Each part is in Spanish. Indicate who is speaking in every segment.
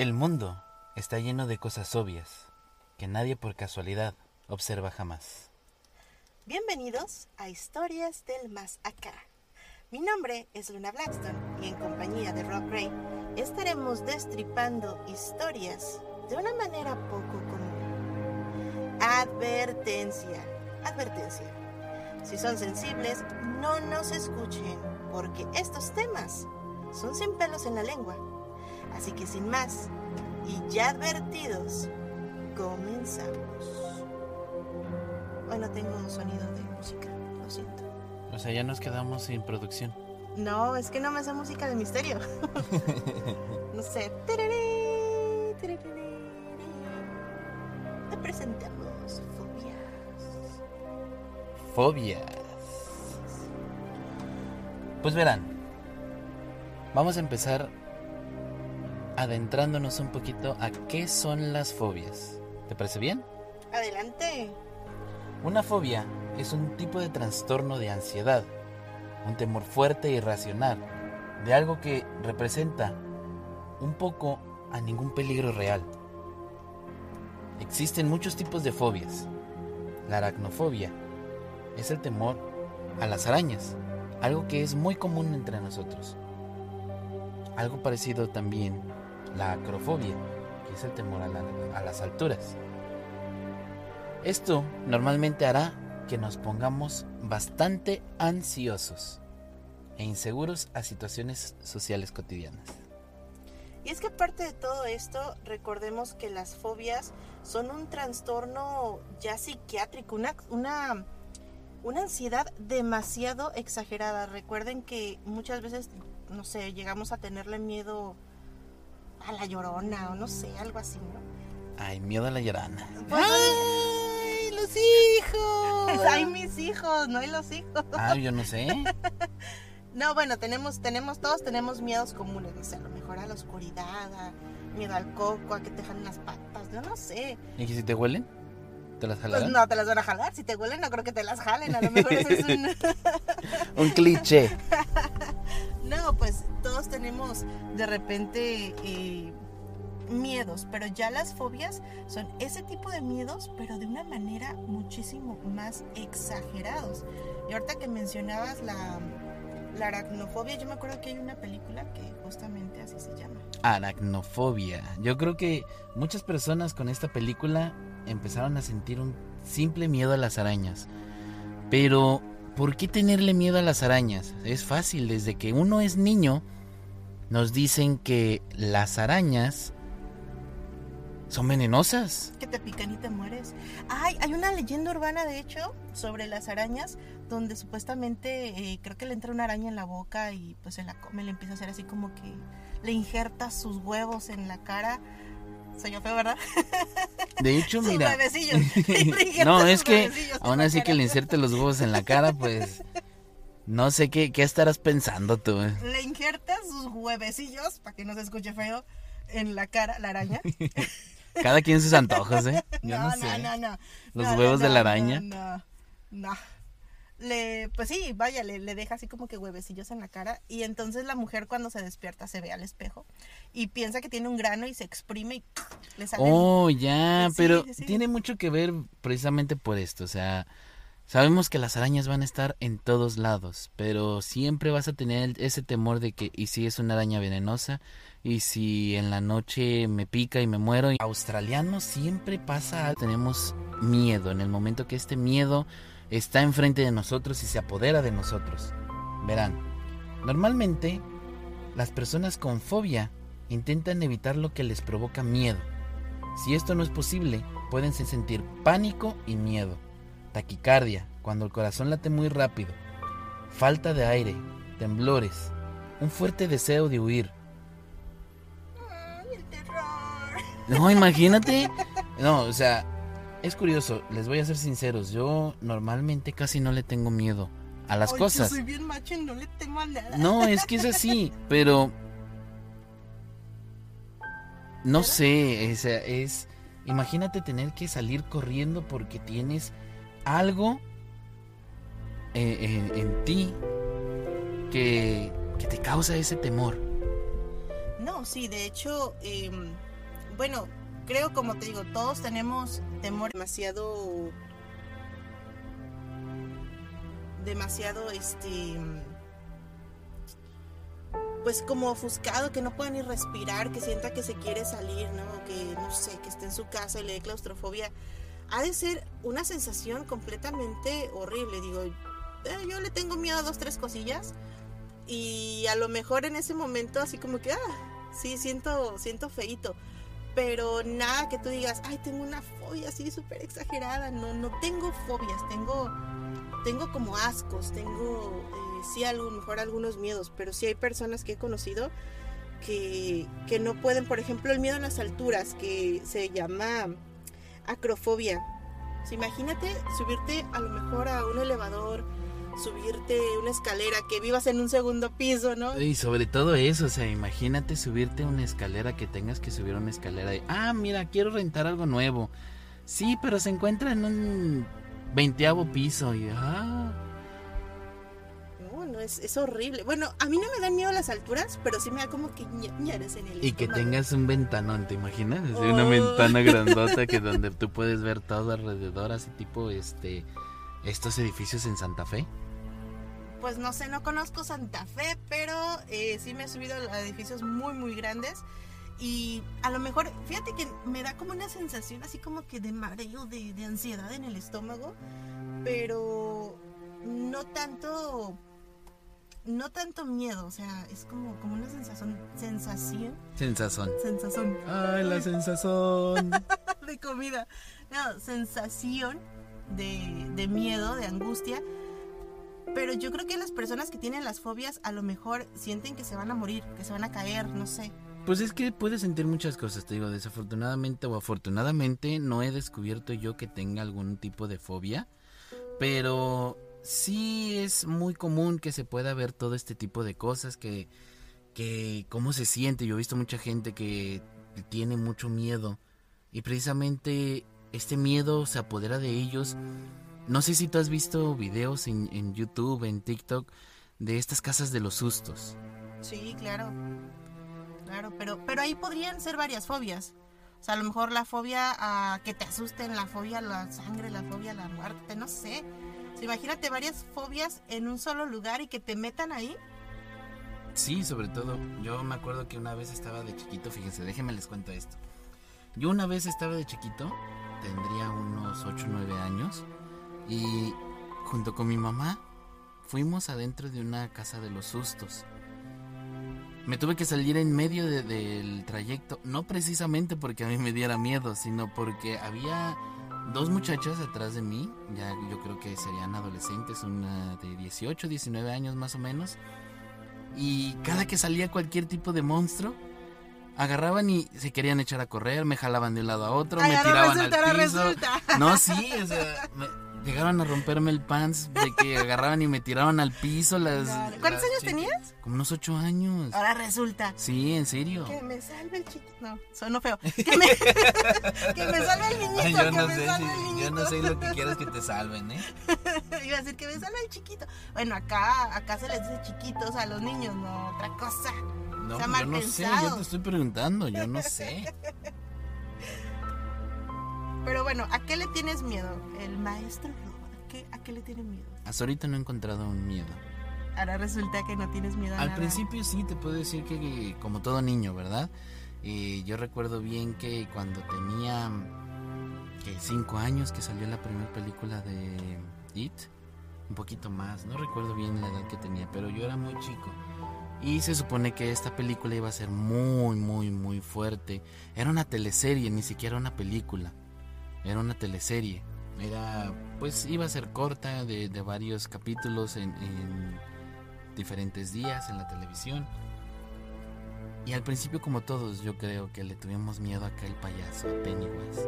Speaker 1: El mundo está lleno de cosas obvias que nadie por casualidad observa jamás.
Speaker 2: Bienvenidos a Historias del Más Acá. Mi nombre es Luna Blackstone y en compañía de Rob Gray estaremos destripando historias de una manera poco común. Advertencia, advertencia. Si son sensibles, no nos escuchen, porque estos temas son sin pelos en la lengua. Así que sin más, y ya advertidos, comenzamos. Hoy no tengo un sonido de música, lo siento.
Speaker 1: O sea, ya nos quedamos sin producción.
Speaker 2: No, es que no me hace música de misterio. no sé. Te presentamos fobias.
Speaker 1: Fobias. Pues verán, vamos a empezar adentrándonos un poquito a qué son las fobias. ¿Te parece bien?
Speaker 2: Adelante.
Speaker 1: Una fobia es un tipo de trastorno de ansiedad, un temor fuerte e irracional, de algo que representa un poco a ningún peligro real. Existen muchos tipos de fobias. La aracnofobia es el temor a las arañas, algo que es muy común entre nosotros. Algo parecido también la acrofobia, que es el temor a, a las alturas. Esto normalmente hará que nos pongamos bastante ansiosos e inseguros a situaciones sociales cotidianas.
Speaker 2: Y es que aparte de todo esto, recordemos que las fobias son un trastorno ya psiquiátrico, una, una, una ansiedad demasiado exagerada. Recuerden que muchas veces, no sé, llegamos a tenerle miedo a la llorona o no sé, algo así, ¿no?
Speaker 1: Ay, miedo a la llorana.
Speaker 2: Pues,
Speaker 1: ¡Ay, los hijos!
Speaker 2: Ay, mis hijos, no hay los hijos.
Speaker 1: Ah, yo no sé.
Speaker 2: No, bueno, tenemos, tenemos, todos tenemos miedos comunes, no sé, a lo mejor a la oscuridad, a miedo al coco, a que te jalen las patas, yo no sé.
Speaker 1: ¿Y que si te huelen? ¿Te las
Speaker 2: Pues
Speaker 1: jalarán?
Speaker 2: no te las van a jalar, si te huelen no creo que te las jalen, a lo mejor eso es un...
Speaker 1: Un cliché.
Speaker 2: No, pues todos tenemos de repente eh, miedos, pero ya las fobias son ese tipo de miedos, pero de una manera muchísimo más exagerados. Y ahorita que mencionabas la, la aracnofobia, yo me acuerdo que hay una película que justamente así se llama.
Speaker 1: Aracnofobia. Yo creo que muchas personas con esta película empezaron a sentir un simple miedo a las arañas. Pero, ¿por qué tenerle miedo a las arañas? Es fácil, desde que uno es niño, nos dicen que las arañas son venenosas.
Speaker 2: Que te pican y te mueres. Ay, hay una leyenda urbana, de hecho, sobre las arañas, donde supuestamente eh, creo que le entra una araña en la boca y pues se la come, le empieza a hacer así como que le injerta sus huevos en la cara. Soy yo feo, ¿verdad?
Speaker 1: De hecho,
Speaker 2: Sus
Speaker 1: mira. no, es que aún así que le inserte los huevos en la cara, pues no sé qué, qué estarás pensando tú. eh.
Speaker 2: Le injerta sus huevecillos, para que no se escuche feo, en la cara, la araña.
Speaker 1: Cada quien sus antojos, ¿eh? Yo no, sé.
Speaker 2: no, no.
Speaker 1: Los
Speaker 2: No, no,
Speaker 1: huevos de
Speaker 2: no,
Speaker 1: la
Speaker 2: no,
Speaker 1: araña.
Speaker 2: No, no. Le, pues sí, vaya, le, le deja así como que huevecillos en la cara. Y entonces la mujer cuando se despierta se ve al espejo y piensa que tiene un grano y se exprime y le sale.
Speaker 1: Oh, ya,
Speaker 2: Sí,
Speaker 1: pero
Speaker 2: sí, sí.
Speaker 1: tiene mucho que ver precisamente por esto, o sea, sabemos que las arañas van a estar en todos lados, pero siempre vas a tener ese temor de que, ¿y si es una araña venenosa? ¿Y si en la noche me pica y me muero? Australiano siempre pasa, tenemos miedo, en el momento que este miedo está enfrente de nosotros y se apodera de nosotros. Verán, normalmente las personas con fobia intentan evitar lo que les provoca miedo. Si esto no es posible, pueden sentir pánico y miedo, taquicardia, cuando el corazón late muy rápido, falta de aire, temblores, un fuerte deseo de huir.
Speaker 2: Ay, el terror.
Speaker 1: No, imagínate. No, o sea, es curioso, les voy a ser sinceros, yo normalmente casi no le tengo miedo a las
Speaker 2: Ay,
Speaker 1: cosas.
Speaker 2: Yo soy bien macho y no le a nada.
Speaker 1: No, es que es así, pero no sé, sea, es imagínate tener que salir corriendo porque tienes algo eh, en, en ti que, que te causa ese temor.
Speaker 2: No, sí, de hecho, eh, bueno, creo como te digo, todos tenemos temor demasiado demasiado este pues como ofuscado, que no puede ni respirar, que sienta que se quiere salir, ¿no? Que no sé, que esté en su casa y le dé claustrofobia. Ha de ser una sensación completamente horrible. Digo, eh, yo le tengo miedo a dos, tres cosillas. Y a lo mejor en ese momento así como que, ah, sí, siento, siento feito. Pero nada que tú digas, ay, tengo una fobia así súper exagerada. No, no tengo fobias, tengo, tengo como ascos, tengo... Eh, sí a lo mejor algunos miedos, pero sí hay personas que he conocido que, que no pueden, por ejemplo, el miedo a las alturas, que se llama acrofobia. imagínate subirte a lo mejor a un elevador, subirte una escalera, que vivas en un segundo piso, ¿no?
Speaker 1: Y sobre todo eso, o sea, imagínate subirte una escalera, que tengas que subir una escalera y, ah, mira, quiero rentar algo nuevo. Sí, pero se encuentra en un veinteavo piso y, ah,
Speaker 2: es, horrible. Bueno, a mí no me dan miedo las alturas, pero sí me da como que ñares en el
Speaker 1: Y que tengas un ventanón, ¿te imaginas? Una oh. ventana grandota que donde tú puedes ver todo alrededor, así tipo este estos edificios en Santa Fe.
Speaker 2: Pues no sé, no conozco Santa Fe, pero eh, sí me he subido a edificios muy, muy grandes. Y a lo mejor, fíjate que me da como una sensación así como que de mareo, de, de ansiedad en el estómago, pero no tanto no tanto miedo, o sea, es como, como una sensación, sensación.
Speaker 1: Sensación.
Speaker 2: Sensación.
Speaker 1: Ay, la sensación.
Speaker 2: de comida. No, sensación de, de miedo, de angustia. Pero yo creo que las personas que tienen las fobias a lo mejor sienten que se van a morir, que se van a caer, no sé.
Speaker 1: Pues es que puedes sentir muchas cosas, te digo, desafortunadamente o afortunadamente no he descubierto yo que tenga algún tipo de fobia, pero sí es muy común que se pueda ver todo este tipo de cosas, que, que cómo se siente. Yo he visto mucha gente que tiene mucho miedo y precisamente este miedo se apodera de ellos. No sé si tú has visto videos en, en YouTube, en TikTok, de estas casas de los sustos.
Speaker 2: Sí, claro. Claro, pero, pero ahí podrían ser varias fobias. O sea, a lo mejor la fobia a que te asusten, la fobia a la sangre, la fobia a la muerte, no sé. Imagínate varias fobias en un solo lugar y que te metan ahí.
Speaker 1: Sí, sobre todo. Yo me acuerdo que una vez estaba de chiquito, fíjense, déjenme les cuento esto. Yo una vez estaba de chiquito, tendría unos 8 o 9 años, y junto con mi mamá fuimos adentro de una casa de los sustos. Me tuve que salir en medio del trayecto, no precisamente porque a mí me diera miedo, sino porque había dos muchachas atrás de mí, ya yo creo que serían adolescentes, una de 18, 19 años más o menos. Y cada que salía cualquier tipo de monstruo, agarraban y se querían echar a correr, me jalaban de un lado a otro, me tiraban al piso. No, sí, o sea, Llegaron a romperme el pants de que agarraban y me tiraban al piso las...
Speaker 2: ¿Cuántos años tenías?
Speaker 1: Como unos ocho años.
Speaker 2: Ahora resulta.
Speaker 1: Sí, en serio.
Speaker 2: Que me salve el chiquito. No, sonó feo. Que me, que me salve el niñito. yo, no sé
Speaker 1: si, yo no sé lo que quieras que te salven, ¿eh?
Speaker 2: Iba a decir que me salve el chiquito. Bueno, acá, acá se les dice chiquitos a los niños, no otra cosa.
Speaker 1: No, yo no sé, yo te estoy preguntando, yo no sé.
Speaker 2: Pero bueno, ¿a qué le tienes miedo? El maestro ¿A qué, le tienes miedo?
Speaker 1: Hasta ahorita no he encontrado un miedo.
Speaker 2: Ahora resulta que no tienes miedo a
Speaker 1: Al principio sí, te puedo decir que como todo niño, ¿verdad? Yo recuerdo bien que cuando tenía que cinco años que salió la primera película de It, un poquito más, no recuerdo bien la edad que tenía, pero yo era muy chico. Y se supone que esta película iba a ser muy, muy, muy fuerte. Era una teleserie, ni siquiera una película. Era una teleserie. Era, pues iba a ser corta, de, varios capítulos en, diferentes días en la televisión. Y al principio, como todos, yo creo que le tuvimos miedo a aquel payaso, a Pennywise,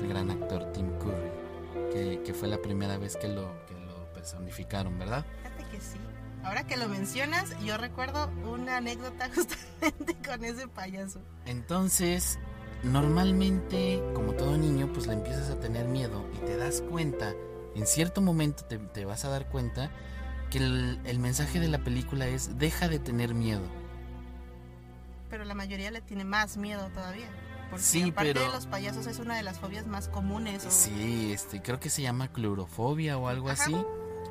Speaker 1: el gran actor Tim Curry, que, fue la primera vez que lo, que lo personificaron, ¿verdad?
Speaker 2: Fíjate que sí. Ahora que lo mencionas, yo recuerdo una anécdota justamente con ese payaso.
Speaker 1: Entonces, normalmente, como todo niño, pues le empiezas a tener miedo y te das cuenta, en cierto momento te, vas a dar cuenta que el, mensaje de la película es deja de tener miedo.
Speaker 2: Pero la mayoría le tiene más miedo todavía. Porque
Speaker 1: Sí,
Speaker 2: aparte
Speaker 1: pero-
Speaker 2: de los payasos es una de las fobias más comunes. o-
Speaker 1: Sí, este, creo que se llama clorofobia o algo
Speaker 2: Ajá.
Speaker 1: así.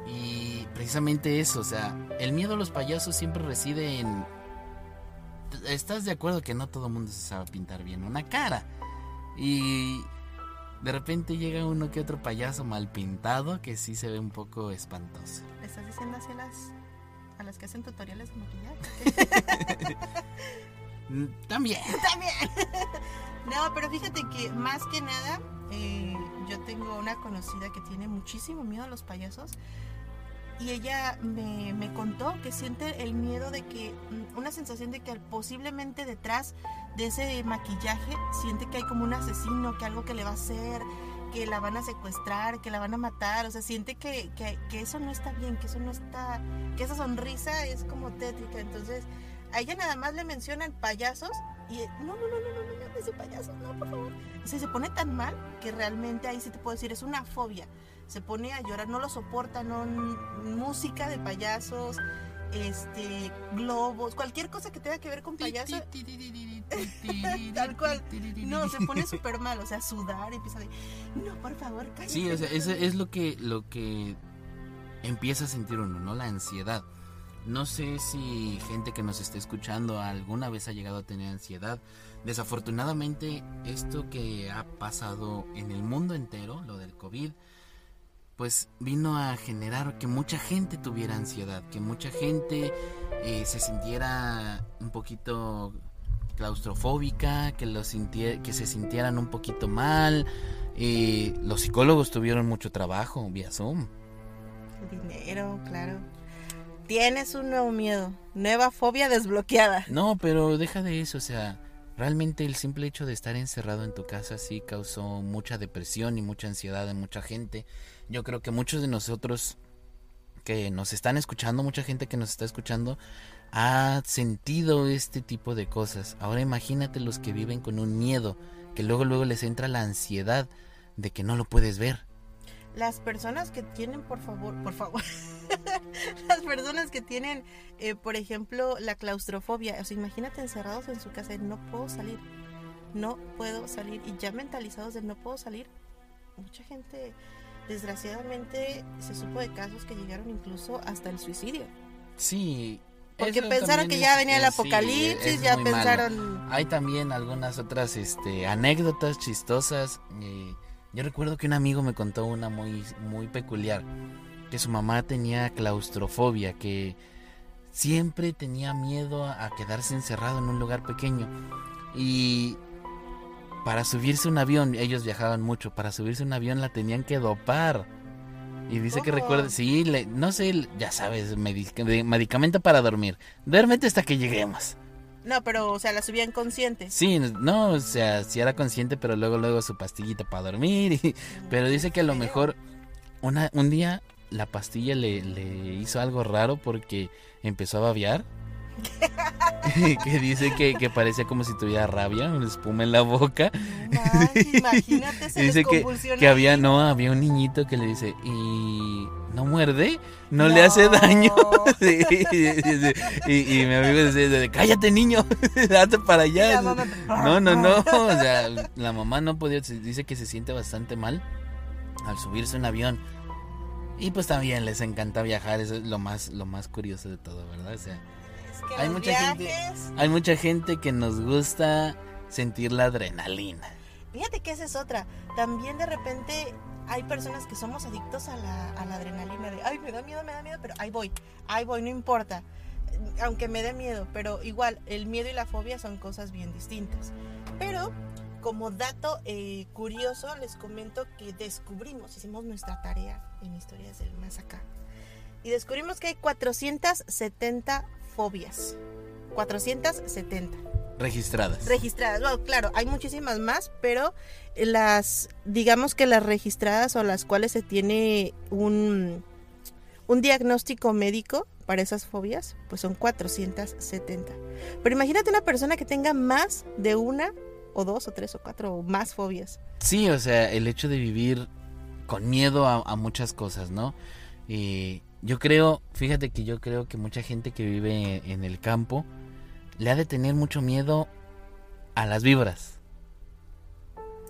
Speaker 1: Y precisamente eso, o sea, el miedo a los payasos siempre reside en... ¿Estás de acuerdo que no todo el mundo se sabe pintar bien una cara? Y de repente llega uno que otro payaso mal pintado que sí se ve un poco espantoso.
Speaker 2: ¿Le estás diciendo así a las, a las que hacen tutoriales de maquillaje?
Speaker 1: También.
Speaker 2: También. No, pero fíjate que más que nada, eh, yo tengo una conocida que tiene muchísimo miedo a los payasos. Y ella me, me contó que siente el miedo de que, mm, una sensación de que posiblemente detrás de ese maquillaje siente que hay como un asesino, que algo que le va a hacer, que la van a secuestrar, que la van a matar. O sea, siente que, que, que eso no está bien, que eso no está, que esa sonrisa es como tétrica. Entonces, a ella nada más le mencionan payasos y no, no, no, no, no, no, no, ese payaso, no, por favor. O sea, se pone tan mal que realmente ahí sí te puedo decir, es una fobia. Se pone a llorar, no lo soporta, no música de payasos, este, globos, cualquier cosa que tenga que ver con payasos. Tal cual. No, se pone súper mal, o sea, sudar, empieza de, no, por favor, cállate.
Speaker 1: Sí, o sea, eso es lo que, lo que empieza a sentir uno, ¿no? La ansiedad. No sé si gente que nos esté escuchando alguna vez ha llegado a tener ansiedad. Desafortunadamente, esto que ha pasado en el mundo entero, lo del COVID, pues vino a generar que mucha gente tuviera ansiedad, que mucha gente eh, se sintiera un poquito claustrofóbica, que, lo sintie- que se sintieran un poquito mal. Eh, los psicólogos tuvieron mucho trabajo vía Zoom.
Speaker 2: Dinero, claro. Tienes un nuevo miedo, nueva fobia desbloqueada.
Speaker 1: No, pero deja de eso, o sea, realmente el simple hecho de estar encerrado en tu casa sí causó mucha depresión y mucha ansiedad en mucha gente. Yo creo que muchos de nosotros que nos están escuchando, mucha gente que nos está escuchando, ha sentido este tipo de cosas. Ahora imagínate los que viven con un miedo, que luego luego les entra la ansiedad de que no lo puedes ver.
Speaker 2: Las personas que tienen, por favor, por favor, las personas que tienen, eh, por ejemplo, la claustrofobia, o sea, imagínate encerrados en su casa y no puedo salir, no puedo salir, y ya mentalizados de no puedo salir, mucha gente, desgraciadamente, se supo de casos que llegaron incluso hasta el suicidio.
Speaker 1: Sí.
Speaker 2: Porque pensaron que ya venía el
Speaker 1: sí,
Speaker 2: apocalipsis, ya
Speaker 1: malo.
Speaker 2: pensaron...
Speaker 1: Hay también algunas otras este, anécdotas chistosas. eh, yo recuerdo que un amigo me contó una muy, muy peculiar, que su mamá tenía claustrofobia, que siempre tenía miedo a quedarse encerrado en un lugar pequeño. Y para subirse a un avión, ellos viajaban mucho, para subirse a un avión la tenían que dopar. Y dice que recuerda, sí, le- no sé, ya sabes, medic- medicamento para dormir. Duérmete hasta que lleguemos.
Speaker 2: No, pero, o sea, la subían conscientes.
Speaker 1: Sí, no, o sea, sí era consciente, pero luego, luego su pastillita para dormir. y- pero dice que a lo mejor una, un día la pastilla le, le hizo algo raro porque empezó a babear. que dice que, que parecía como si tuviera rabia, una espuma en la boca.
Speaker 2: Imagínate, se
Speaker 1: Dice que, que había, no, había un niñito que le dice, ¿y no muerde? ¿No, le hace daño? Sí, sí, sí, Y, y mi amigo dice, cállate niño, date para allá.
Speaker 2: mamá-
Speaker 1: No, no, no. O sea, la mamá no podía. Dice que se siente bastante mal al subirse a un avión. Y pues también les encanta viajar. Eso es lo más, lo más curioso de todo, ¿verdad? O sea,
Speaker 2: que
Speaker 1: Hay
Speaker 2: los
Speaker 1: mucha gente-
Speaker 2: viajes-
Speaker 1: hay mucha gente que nos gusta sentir la adrenalina.
Speaker 2: Fíjate que esa es otra. También de repente hay personas que somos adictos a la, a la adrenalina de, ay, me da miedo, me da miedo, pero ahí voy, ahí voy, no importa. Aunque me dé miedo, pero igual, el miedo y la fobia son cosas bien distintas. Pero como dato eh, curioso, les comento que descubrimos, hicimos nuestra tarea en Historias del Más Acá. Y descubrimos que hay 470 fobias. 470
Speaker 1: Registradas.
Speaker 2: registradas. Bueno, claro, hay muchísimas más, pero las, digamos que las registradas o las cuales se tiene un, un diagnóstico médico para esas fobias, pues son 470. Pero imagínate una persona que tenga más de una o dos o tres o cuatro o más fobias.
Speaker 1: Sí, o sea, el hecho de vivir con miedo a, a muchas cosas, ¿no? Y yo creo, fíjate que yo creo que mucha gente que vive en el campo le ha de tener mucho miedo a las vibras.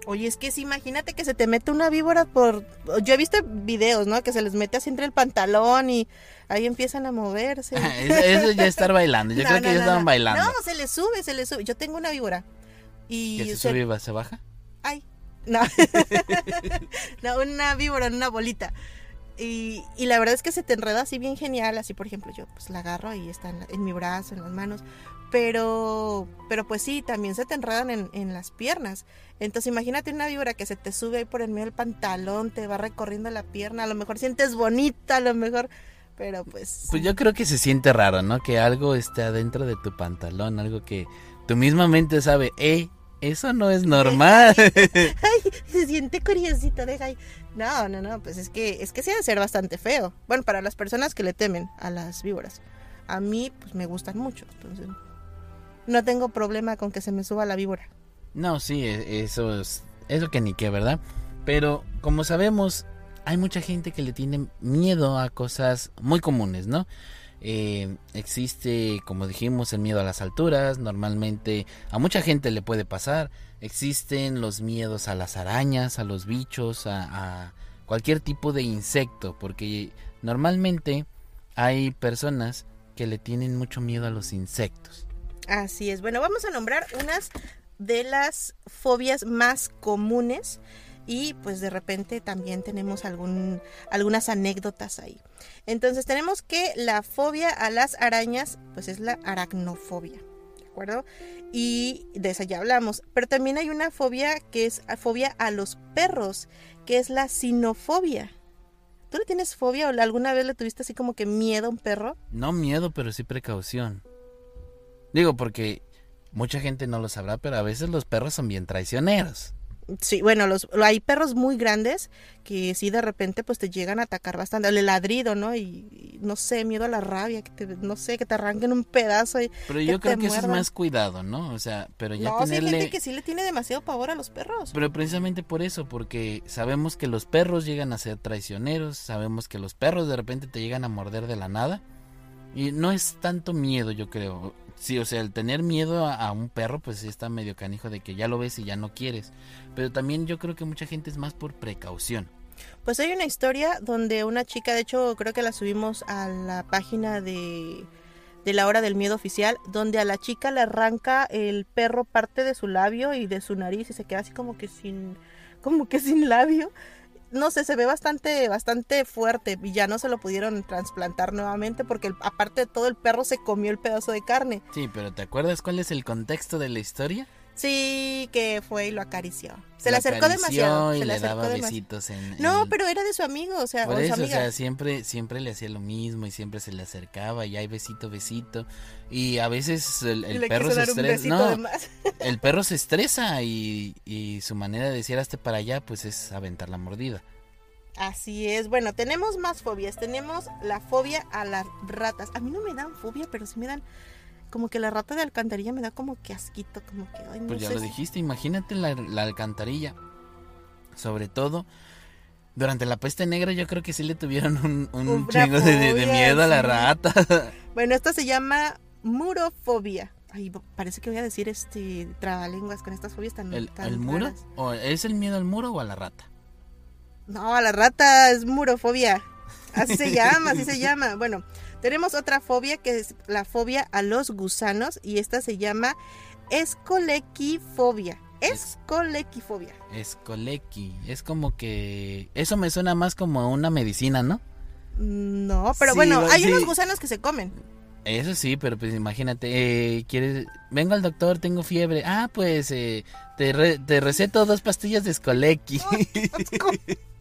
Speaker 2: Oye, es que si imagínate que se te mete una víbora por... Yo he visto videos, ¿no? Que se les mete así entre el pantalón y ahí empiezan a moverse.
Speaker 1: eso, ya estar bailando. Yo creo que ya estaban bailando.
Speaker 2: No, se les sube, se les sube. Yo tengo una víbora. Y
Speaker 1: ¿Que se, sube y se baja?
Speaker 2: Ay, no. no, una víbora en una bolita. Y, la verdad es que se te enreda así bien genial, así por ejemplo yo pues la agarro y está en, en mi brazo, en las manos, pero, pero pues sí, también se te enredan en, en, las piernas. Entonces imagínate una víbora que se te sube ahí por el medio del pantalón, te va recorriendo la pierna, a lo mejor sientes bonita, a lo mejor, pero pues...
Speaker 1: Pues yo creo que se siente raro, ¿no? Que algo esté adentro de tu pantalón, algo que tu misma mente sabe, eh, eso no es normal.
Speaker 2: Ay, se siente curiosito, deja ahí. No, no, no, pues es que, es que sí debe ser bastante feo. Bueno, para las personas que le temen a las víboras. A mí, pues me gustan mucho, entonces no tengo problema con que se me suba la víbora.
Speaker 1: No, sí, e, eso es eso que ni qué, ¿verdad? Pero como sabemos, hay mucha gente que le tiene miedo a cosas muy comunes, ¿no? Eh, existe, como dijimos, el miedo a las alturas, normalmente a mucha gente le puede pasar. Existen los miedos a las arañas, a los bichos, a, a cualquier tipo de insecto, porque normalmente hay personas que le tienen mucho miedo a los insectos.
Speaker 2: Así es. Bueno, vamos a nombrar unas de las fobias más comunes y pues de repente también tenemos algún, algunas anécdotas ahí. Entonces tenemos que la fobia a las arañas pues es la aracnofobia, ¿de acuerdo? Y de esa ya hablamos, pero también hay una fobia que es fobia a los perros, que es la sinofobia. ¿Tú le tienes fobia o alguna vez le tuviste así como que miedo a un perro?
Speaker 1: No miedo, pero sí precaución. Digo, porque mucha gente no lo sabrá, pero a veces los perros son bien traicioneros.
Speaker 2: Sí, bueno, los, hay perros muy grandes que sí de repente pues te llegan a atacar bastante, el ladrido, ¿no? Y, no sé, miedo a la rabia, que te, no sé, que te arranquen un pedazo. Y
Speaker 1: pero yo creo que muerdan. eso es más cuidado, ¿no? O sea, pero ya
Speaker 2: no,
Speaker 1: tenerle...
Speaker 2: sí hay gente que sí le tiene demasiado pavor a los perros.
Speaker 1: Pero precisamente por eso, porque sabemos que los perros llegan a ser traicioneros, sabemos que los perros de repente te llegan a morder de la nada. Y no es tanto miedo, yo creo. Sí, o sea, el tener miedo a, un perro, pues está medio canijo de que ya lo ves y ya no quieres. Pero también yo creo que mucha gente es más por precaución.
Speaker 2: Pues hay una historia donde una chica, de hecho creo que la subimos a la página de, de la hora del miedo oficial, donde a la chica le arranca el perro parte de su labio y de su nariz y se queda así como que sin, como que sin labio no sé, se ve bastante, bastante fuerte y ya no se lo pudieron trasplantar nuevamente porque aparte de todo el perro se comió el pedazo de carne.
Speaker 1: Sí, pero ¿te acuerdas cuál es el contexto de la historia?
Speaker 2: Sí, que fue y lo acarició. Se le acercó demasiado.
Speaker 1: Y
Speaker 2: se
Speaker 1: le, le daba besitos en, en,
Speaker 2: No, pero era de su amigo, o sea,
Speaker 1: Por
Speaker 2: o
Speaker 1: eso,
Speaker 2: su amiga.
Speaker 1: o sea, siempre, siempre le hacía lo mismo y siempre se le acercaba y hay besito, besito. Y a veces el, el perro se estresa. No, el perro se estresa y, y su manera de decir hazte para allá, pues es aventar la mordida.
Speaker 2: Así es. Bueno, tenemos más fobias. Tenemos la fobia a las ratas. A mí no me dan fobia, pero sí me dan como que la rata de alcantarilla me da como que asquito, como que... Ay, no
Speaker 1: pues ya
Speaker 2: sé
Speaker 1: lo
Speaker 2: si-
Speaker 1: dijiste, imagínate la, la alcantarilla. Sobre todo, durante la peste negra yo creo que sí le tuvieron un, un chingo de, de- de
Speaker 2: fobia,
Speaker 1: miedo a la rata.
Speaker 2: Bueno, esta se llama murofobia. Ay, parece que voy a decir este trabalenguas con estas fobias tan,
Speaker 1: ¿El,
Speaker 2: tan
Speaker 1: el muro?
Speaker 2: raras.
Speaker 1: ¿O ¿Es el miedo al muro o a la rata?
Speaker 2: No, a la rata es murofobia. Así se llama, así se llama. Bueno, tenemos otra fobia que es la fobia a los gusanos y esta se llama escolequifobia. Escolequifobia.
Speaker 1: Escolequi. Es como que... Eso me suena más como a una medicina, ¿no?
Speaker 2: No, pero
Speaker 1: Sí,
Speaker 2: bueno, hay
Speaker 1: sí.
Speaker 2: unos gusanos que se comen.
Speaker 1: Eso sí, pero pues imagínate, eh, quieres, vengo al doctor, tengo fiebre, ah, pues eh, te, re- te receto dos pastillas de escolequi.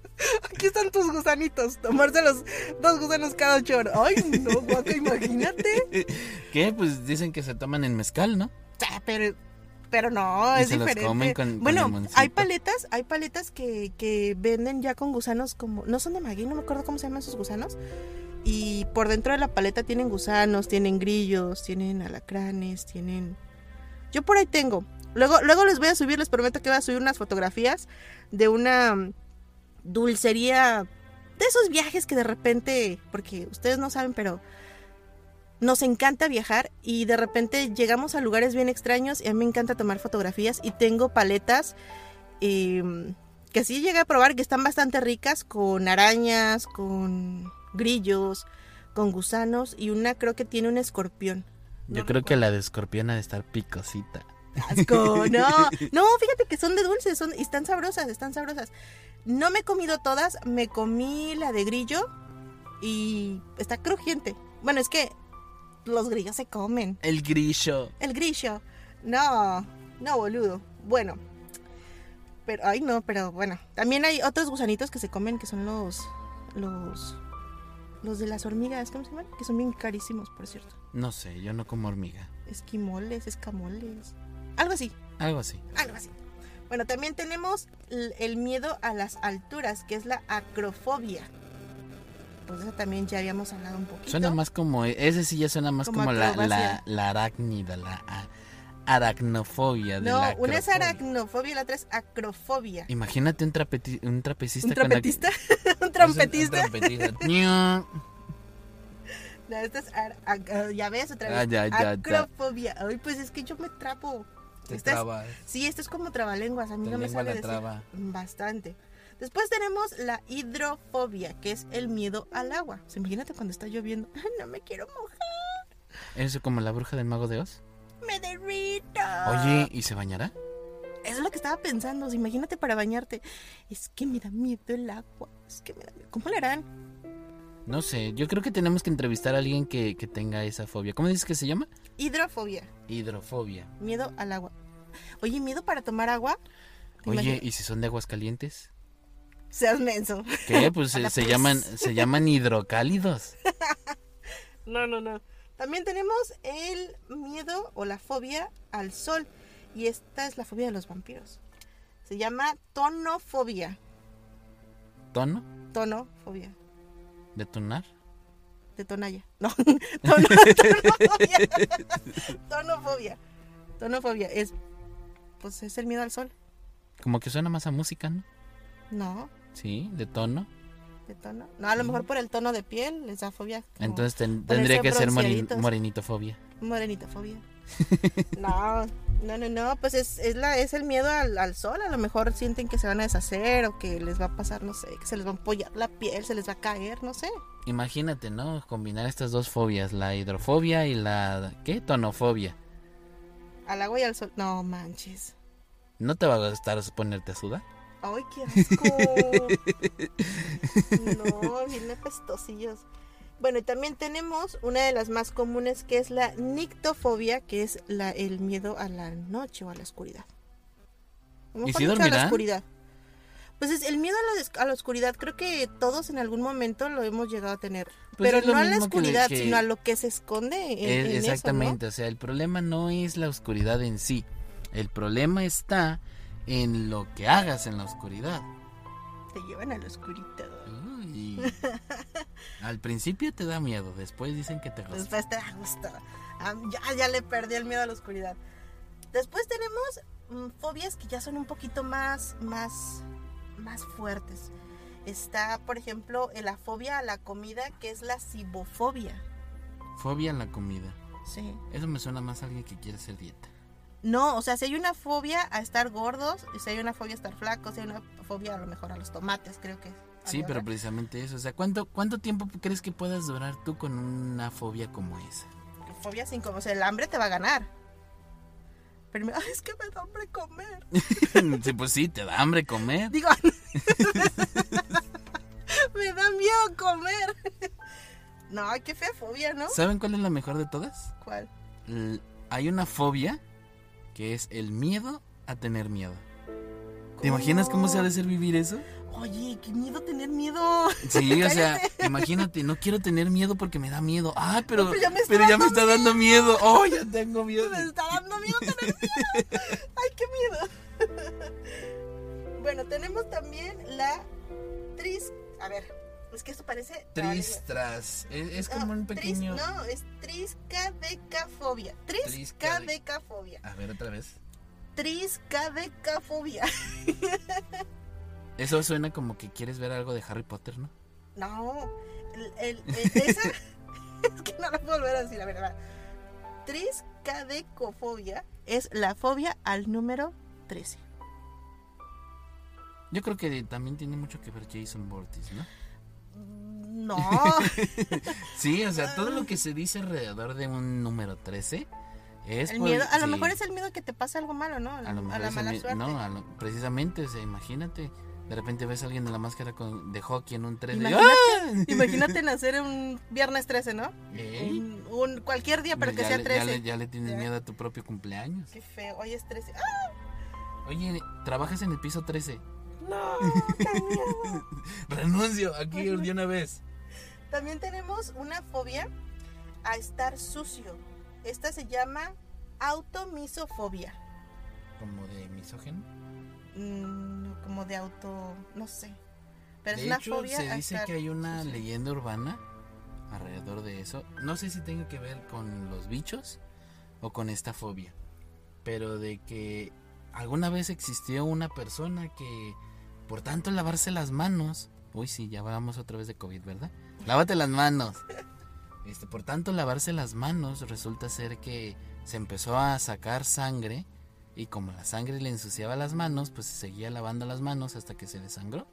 Speaker 2: Aquí están tus gusanitos. Tomarse los dos gusanos cada ocho horas. Ay, no, guaca, imagínate.
Speaker 1: ¿Qué? Pues dicen que se toman en mezcal, ¿no?
Speaker 2: Ah, Pero, pero no,
Speaker 1: Y
Speaker 2: es
Speaker 1: se los
Speaker 2: diferente.
Speaker 1: comen con-
Speaker 2: bueno, hay paletas, hay paletas que, que venden ya con gusanos como, no son de magui, no me acuerdo cómo se llaman esos gusanos. Y por dentro de la paleta tienen gusanos, tienen grillos, tienen alacranes, tienen. Yo por ahí tengo. Luego, luego les voy a subir, les prometo que voy a subir unas fotografías de una dulcería de esos viajes que de repente, porque ustedes no saben, pero nos encanta viajar y de repente llegamos a lugares bien extraños y a mí me encanta tomar fotografías y tengo paletas em, que sí llegué a probar, que están bastante ricas, con arañas, con grillos, con gusanos y una creo que tiene un escorpión.
Speaker 1: Yo creo que la de escorpión ha de estar picosita.
Speaker 2: Asco, no, no, fíjate que son de dulces, son, y están sabrosas, están sabrosas. No me he comido todas, me comí la de grillo y está crujiente. Bueno, es que los grillos se comen.
Speaker 1: El grillo.
Speaker 2: El grillo. No, no, boludo. Bueno. Pero, ay, no, pero bueno. También hay otros gusanitos que se comen que son los. Los. Los de las hormigas, ¿cómo se llaman? Que son bien carísimos, por cierto.
Speaker 1: No sé, yo no como hormiga.
Speaker 2: Esquimoles, escamoles. Algo así.
Speaker 1: Algo así.
Speaker 2: Algo así. Bueno, también tenemos el miedo a las alturas, que es la acrofobia. Pues eso también ya habíamos hablado un poquito.
Speaker 1: Suena más como. Ese sí ya suena más
Speaker 2: Como
Speaker 1: como, la, la, la arácnida, la aracnofobia. De
Speaker 2: No,
Speaker 1: la
Speaker 2: una es
Speaker 1: acrofobia.
Speaker 2: aracnofobia y la otra es acrofobia.
Speaker 1: Imagínate un, trapeti- un trapecista
Speaker 2: ¿Un
Speaker 1: con ac-
Speaker 2: trompetista? ¿Un
Speaker 1: Un
Speaker 2: trompetista? No, esta es ah, ya ves otra vez.
Speaker 1: Ah, ya, ya, ya.
Speaker 2: acrofobia. Ay, pues es que yo me trapo.
Speaker 1: Te.
Speaker 2: Sí, esto es como trabalenguas, a mí no me decir.
Speaker 1: traba.
Speaker 2: Bastante. Después tenemos la hidrofobia, que es el miedo al agua. Imagínate cuando está lloviendo. "Ay, No me quiero mojar,
Speaker 1: ¿Eso como la bruja del mago de Oz?
Speaker 2: me derrito.
Speaker 1: Oye, ¿y se bañará?
Speaker 2: Eso es lo que estaba pensando. o sea, imagínate para bañarte. Es que me da miedo el agua. Es que me da miedo. ¿Cómo le harán?
Speaker 1: No sé, yo creo que tenemos que entrevistar a alguien que, que tenga esa fobia. ¿Cómo dices que se llama?
Speaker 2: Hidrofobia,
Speaker 1: Hidrofobia.
Speaker 2: miedo al agua. Oye, miedo para tomar agua. ¿Te
Speaker 1: Oye,
Speaker 2: imaginas?
Speaker 1: ¿y si son de aguas calientes?
Speaker 2: Seas menso.
Speaker 1: ¿Qué? Pues se, se
Speaker 2: pues.
Speaker 1: llaman se llaman hidrocálidos.
Speaker 2: No, no, no. También tenemos el miedo o la fobia al sol. Y esta es la fobia de los vampiros. Se llama tonofobia.
Speaker 1: ¿Tono?
Speaker 2: Tonofobia.
Speaker 1: ¿Detonar?
Speaker 2: De Tonaya. No, tono, tonofobia. tonofobia. Tonofobia. Es, pues es el miedo al sol.
Speaker 1: Como que suena más a música, ¿no?
Speaker 2: No,
Speaker 1: Sí, de tono.
Speaker 2: de tono. No, a lo mejor por el tono de piel les da fobia.
Speaker 1: Entonces ten- tendría que ser morin- morenitofobia.
Speaker 2: Morenitofobia. No, no, no, no, pues es, es, la, es el miedo al, al sol. A lo mejor sienten que se van a deshacer o que les va a pasar, no sé, que se les va a empollar la piel, se les va a caer, no sé.
Speaker 1: Imagínate, ¿no? Combinar estas dos fobias, la hidrofobia y la... ¿Qué? Tonofobia.
Speaker 2: Al agua y al sol. No manches.
Speaker 1: ¿No te va a gustar ponerte a sudar?
Speaker 2: Ay, qué asco. No, bien apestosillos. Bueno, y también tenemos una de las más comunes que es la nictofobia, que es la, el miedo a la noche o a la oscuridad.
Speaker 1: ¿Y si
Speaker 2: a la oscuridad. Pues es el miedo a la, a la oscuridad, creo que todos en algún momento lo hemos llegado a tener.
Speaker 1: Pues
Speaker 2: Pero no a la
Speaker 1: que
Speaker 2: oscuridad,
Speaker 1: que-
Speaker 2: sino a lo que se esconde en,
Speaker 1: Es-
Speaker 2: en eso, ¿no?
Speaker 1: exactamente, o sea, el problema no es la oscuridad en sí. El problema está en lo que hagas en la oscuridad.
Speaker 2: Te llevan a la oscuridad.
Speaker 1: Al principio te da miedo, después dicen que te gusta.
Speaker 2: Después te da gusto. Ah, ya, ya le perdí el miedo a la oscuridad. Después tenemos mm, fobias que ya son un poquito más, más, más fuertes. Está, por ejemplo, la fobia a la comida, que es la cibofobia.
Speaker 1: Fobia a la comida.
Speaker 2: Sí.
Speaker 1: Eso me suena más a alguien que quiere hacer dieta.
Speaker 2: No, o sea, si hay una fobia a estar gordos, si hay una fobia a estar flacos, si hay una fobia a lo mejor a los tomates, creo que.
Speaker 1: Sí, pero precisamente eso. O sea, ¿cuánto, ¿cuánto tiempo crees que puedas durar tú con una fobia como esa?
Speaker 2: Fobia sin como, o sea, el hambre te va a ganar. Pero me- ay, es que me da hambre comer.
Speaker 1: sí, pues sí, te da hambre comer.
Speaker 2: Digo, me da miedo comer. No, qué fea fobia, ¿no?
Speaker 1: ¿Saben cuál es la mejor de todas?
Speaker 2: ¿Cuál?
Speaker 1: L- hay una fobia que es el miedo a tener miedo. ¿Te imaginas cómo se ha de ser vivir eso?
Speaker 2: Oye, qué miedo tener miedo.
Speaker 1: Sí, o sea, imagínate, no quiero tener miedo porque me da miedo. Ah, pero,
Speaker 2: No, pero ya me está
Speaker 1: pero ya me
Speaker 2: dando
Speaker 1: está dando miedo. Oh, ya tengo miedo.
Speaker 2: Me está dando miedo tener miedo. Ay, qué miedo. Bueno, tenemos también la tris. A ver, es que esto parece.
Speaker 1: Tristras. Es, es como
Speaker 2: No,
Speaker 1: un
Speaker 2: tris-
Speaker 1: pequeño.
Speaker 2: no, es triscadecafobia. Triscadecafobia.
Speaker 1: A ver, otra vez.
Speaker 2: Triscadecafobia.
Speaker 1: Eso suena como que quieres ver algo de Harry Potter, ¿no?
Speaker 2: No, el, el- el- esa. es que no lo puedo volver a decir, la verdad. Triscadecofobia es la fobia al número 13.
Speaker 1: Yo creo que también tiene mucho que ver Jason Bortis, ¿no?
Speaker 2: No.
Speaker 1: Sí, o sea, todo lo que se dice alrededor de un número 13 es
Speaker 2: el
Speaker 1: por-
Speaker 2: miedo, a lo mejor es el miedo que te pase algo malo, ¿no?
Speaker 1: a, lo mejor
Speaker 2: la mala suerte.
Speaker 1: No, lo- precisamente, o sea, imagínate, de repente ves a alguien de la máscara con, de hockey en un 13.
Speaker 2: Imagínate, imagínate nacer un viernes 13, ¿no?
Speaker 1: Ey.
Speaker 2: Un, un- cualquier día, pero que
Speaker 1: ya
Speaker 2: sea
Speaker 1: le-
Speaker 2: 13.
Speaker 1: Ya le, ya le tienes miedo a tu propio cumpleaños.
Speaker 2: Qué feo, hoy es 13. ¡Ah!
Speaker 1: Oye, trabajas en el piso 13.
Speaker 2: No, qué miedo.
Speaker 1: Renuncio, aquí de una vez.
Speaker 2: También tenemos una fobia a estar sucio. Esta se llama automisofobia.
Speaker 1: Como de misógeno.
Speaker 2: Mm, como de auto, no sé. Pero
Speaker 1: de
Speaker 2: es una
Speaker 1: hecho,
Speaker 2: fobia
Speaker 1: se dice
Speaker 2: estar
Speaker 1: que hay una leyenda urbana alrededor de eso. No sé si tenga que ver con los bichos o con esta fobia. Pero de que alguna vez existió una persona que por tanto lavarse las manos. Uy, sí, ya hablamos otra vez de COVID, ¿verdad? Lávate las manos. Este, por tanto lavarse las manos resulta ser que se empezó a sacar sangre y como la sangre le ensuciaba las manos, pues se seguía lavando las manos hasta que se desangró.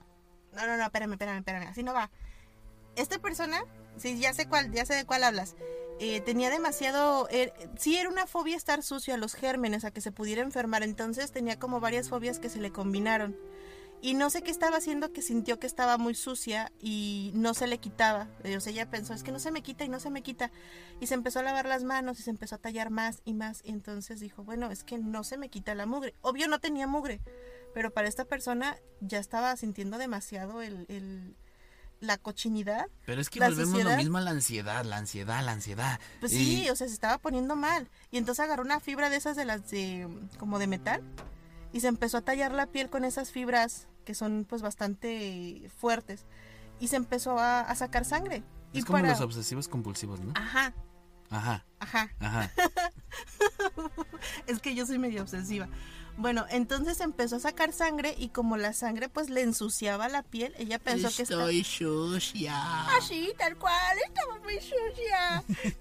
Speaker 2: No, no, no, espérame, espérame, espérame. Así no va. Esta persona, sí, ya sé cuál, ya sé de cuál hablas. eh, tenía demasiado, er- sí era una fobia estar sucio a los gérmenes, a que se pudiera enfermar. Entonces tenía como varias fobias que se le combinaron. Y no sé qué estaba haciendo que sintió que estaba muy sucia y no se le quitaba. O sea, ella pensó, es que no se me quita y no se me quita. Y se empezó a lavar las manos y se empezó a tallar más y más. Y entonces dijo, bueno, es que no se me quita la mugre. Obvio no tenía mugre, pero para esta persona ya estaba sintiendo demasiado el, el- la cochinidad.
Speaker 1: Pero es que volvemos
Speaker 2: sociedad-
Speaker 1: lo mismo a la ansiedad, la ansiedad, la ansiedad.
Speaker 2: Pues sí, o sea, se estaba poniendo mal. Y entonces agarró una fibra de esas de las de como de metal y se empezó a tallar la piel con esas fibras que son pues bastante fuertes y se empezó a, a sacar sangre.
Speaker 1: Es
Speaker 2: y
Speaker 1: como
Speaker 2: para-
Speaker 1: los obsesivos compulsivos, ¿no?
Speaker 2: Ajá,
Speaker 1: Ajá,
Speaker 2: ajá.
Speaker 1: ajá.
Speaker 2: Es que yo soy medio obsesiva. Bueno, entonces empezó a sacar sangre y como la sangre pues le ensuciaba la piel, ella pensó que estaba...
Speaker 1: Estoy sucia.
Speaker 2: Así, tal cual, estaba muy sucia.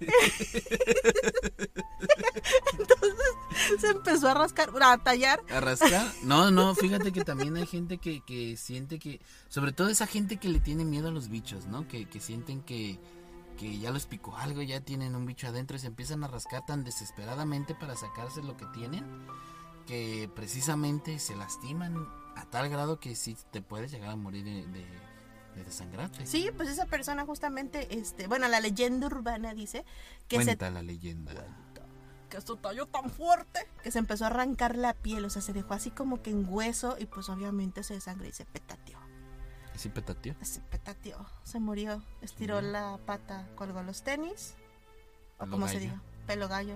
Speaker 2: Entonces se empezó a rascar, a tallar.
Speaker 1: ¿A rascar? No, no, fíjate que también hay gente que, que siente que, sobre todo esa gente que le tiene miedo a los bichos, ¿no? Que, que sienten que, que ya los picó algo, ya tienen un bicho adentro y se empiezan a rascar tan desesperadamente para sacarse lo que tienen, que precisamente se lastiman a tal grado que sí te puedes llegar a morir de, de, de desangrarte.
Speaker 2: Sí, pues esa persona justamente, este, bueno, la leyenda urbana dice que se,
Speaker 1: Cuenta la leyenda.
Speaker 2: que se talló tan fuerte que se empezó a arrancar la piel, o sea, se dejó así como que en hueso y pues obviamente se desangró y se petateó.
Speaker 1: ¿Sí petateó?
Speaker 2: Se petateó, se murió, estiró
Speaker 1: Sí.
Speaker 2: la pata, colgó los tenis, o como se diga, pelo gallo.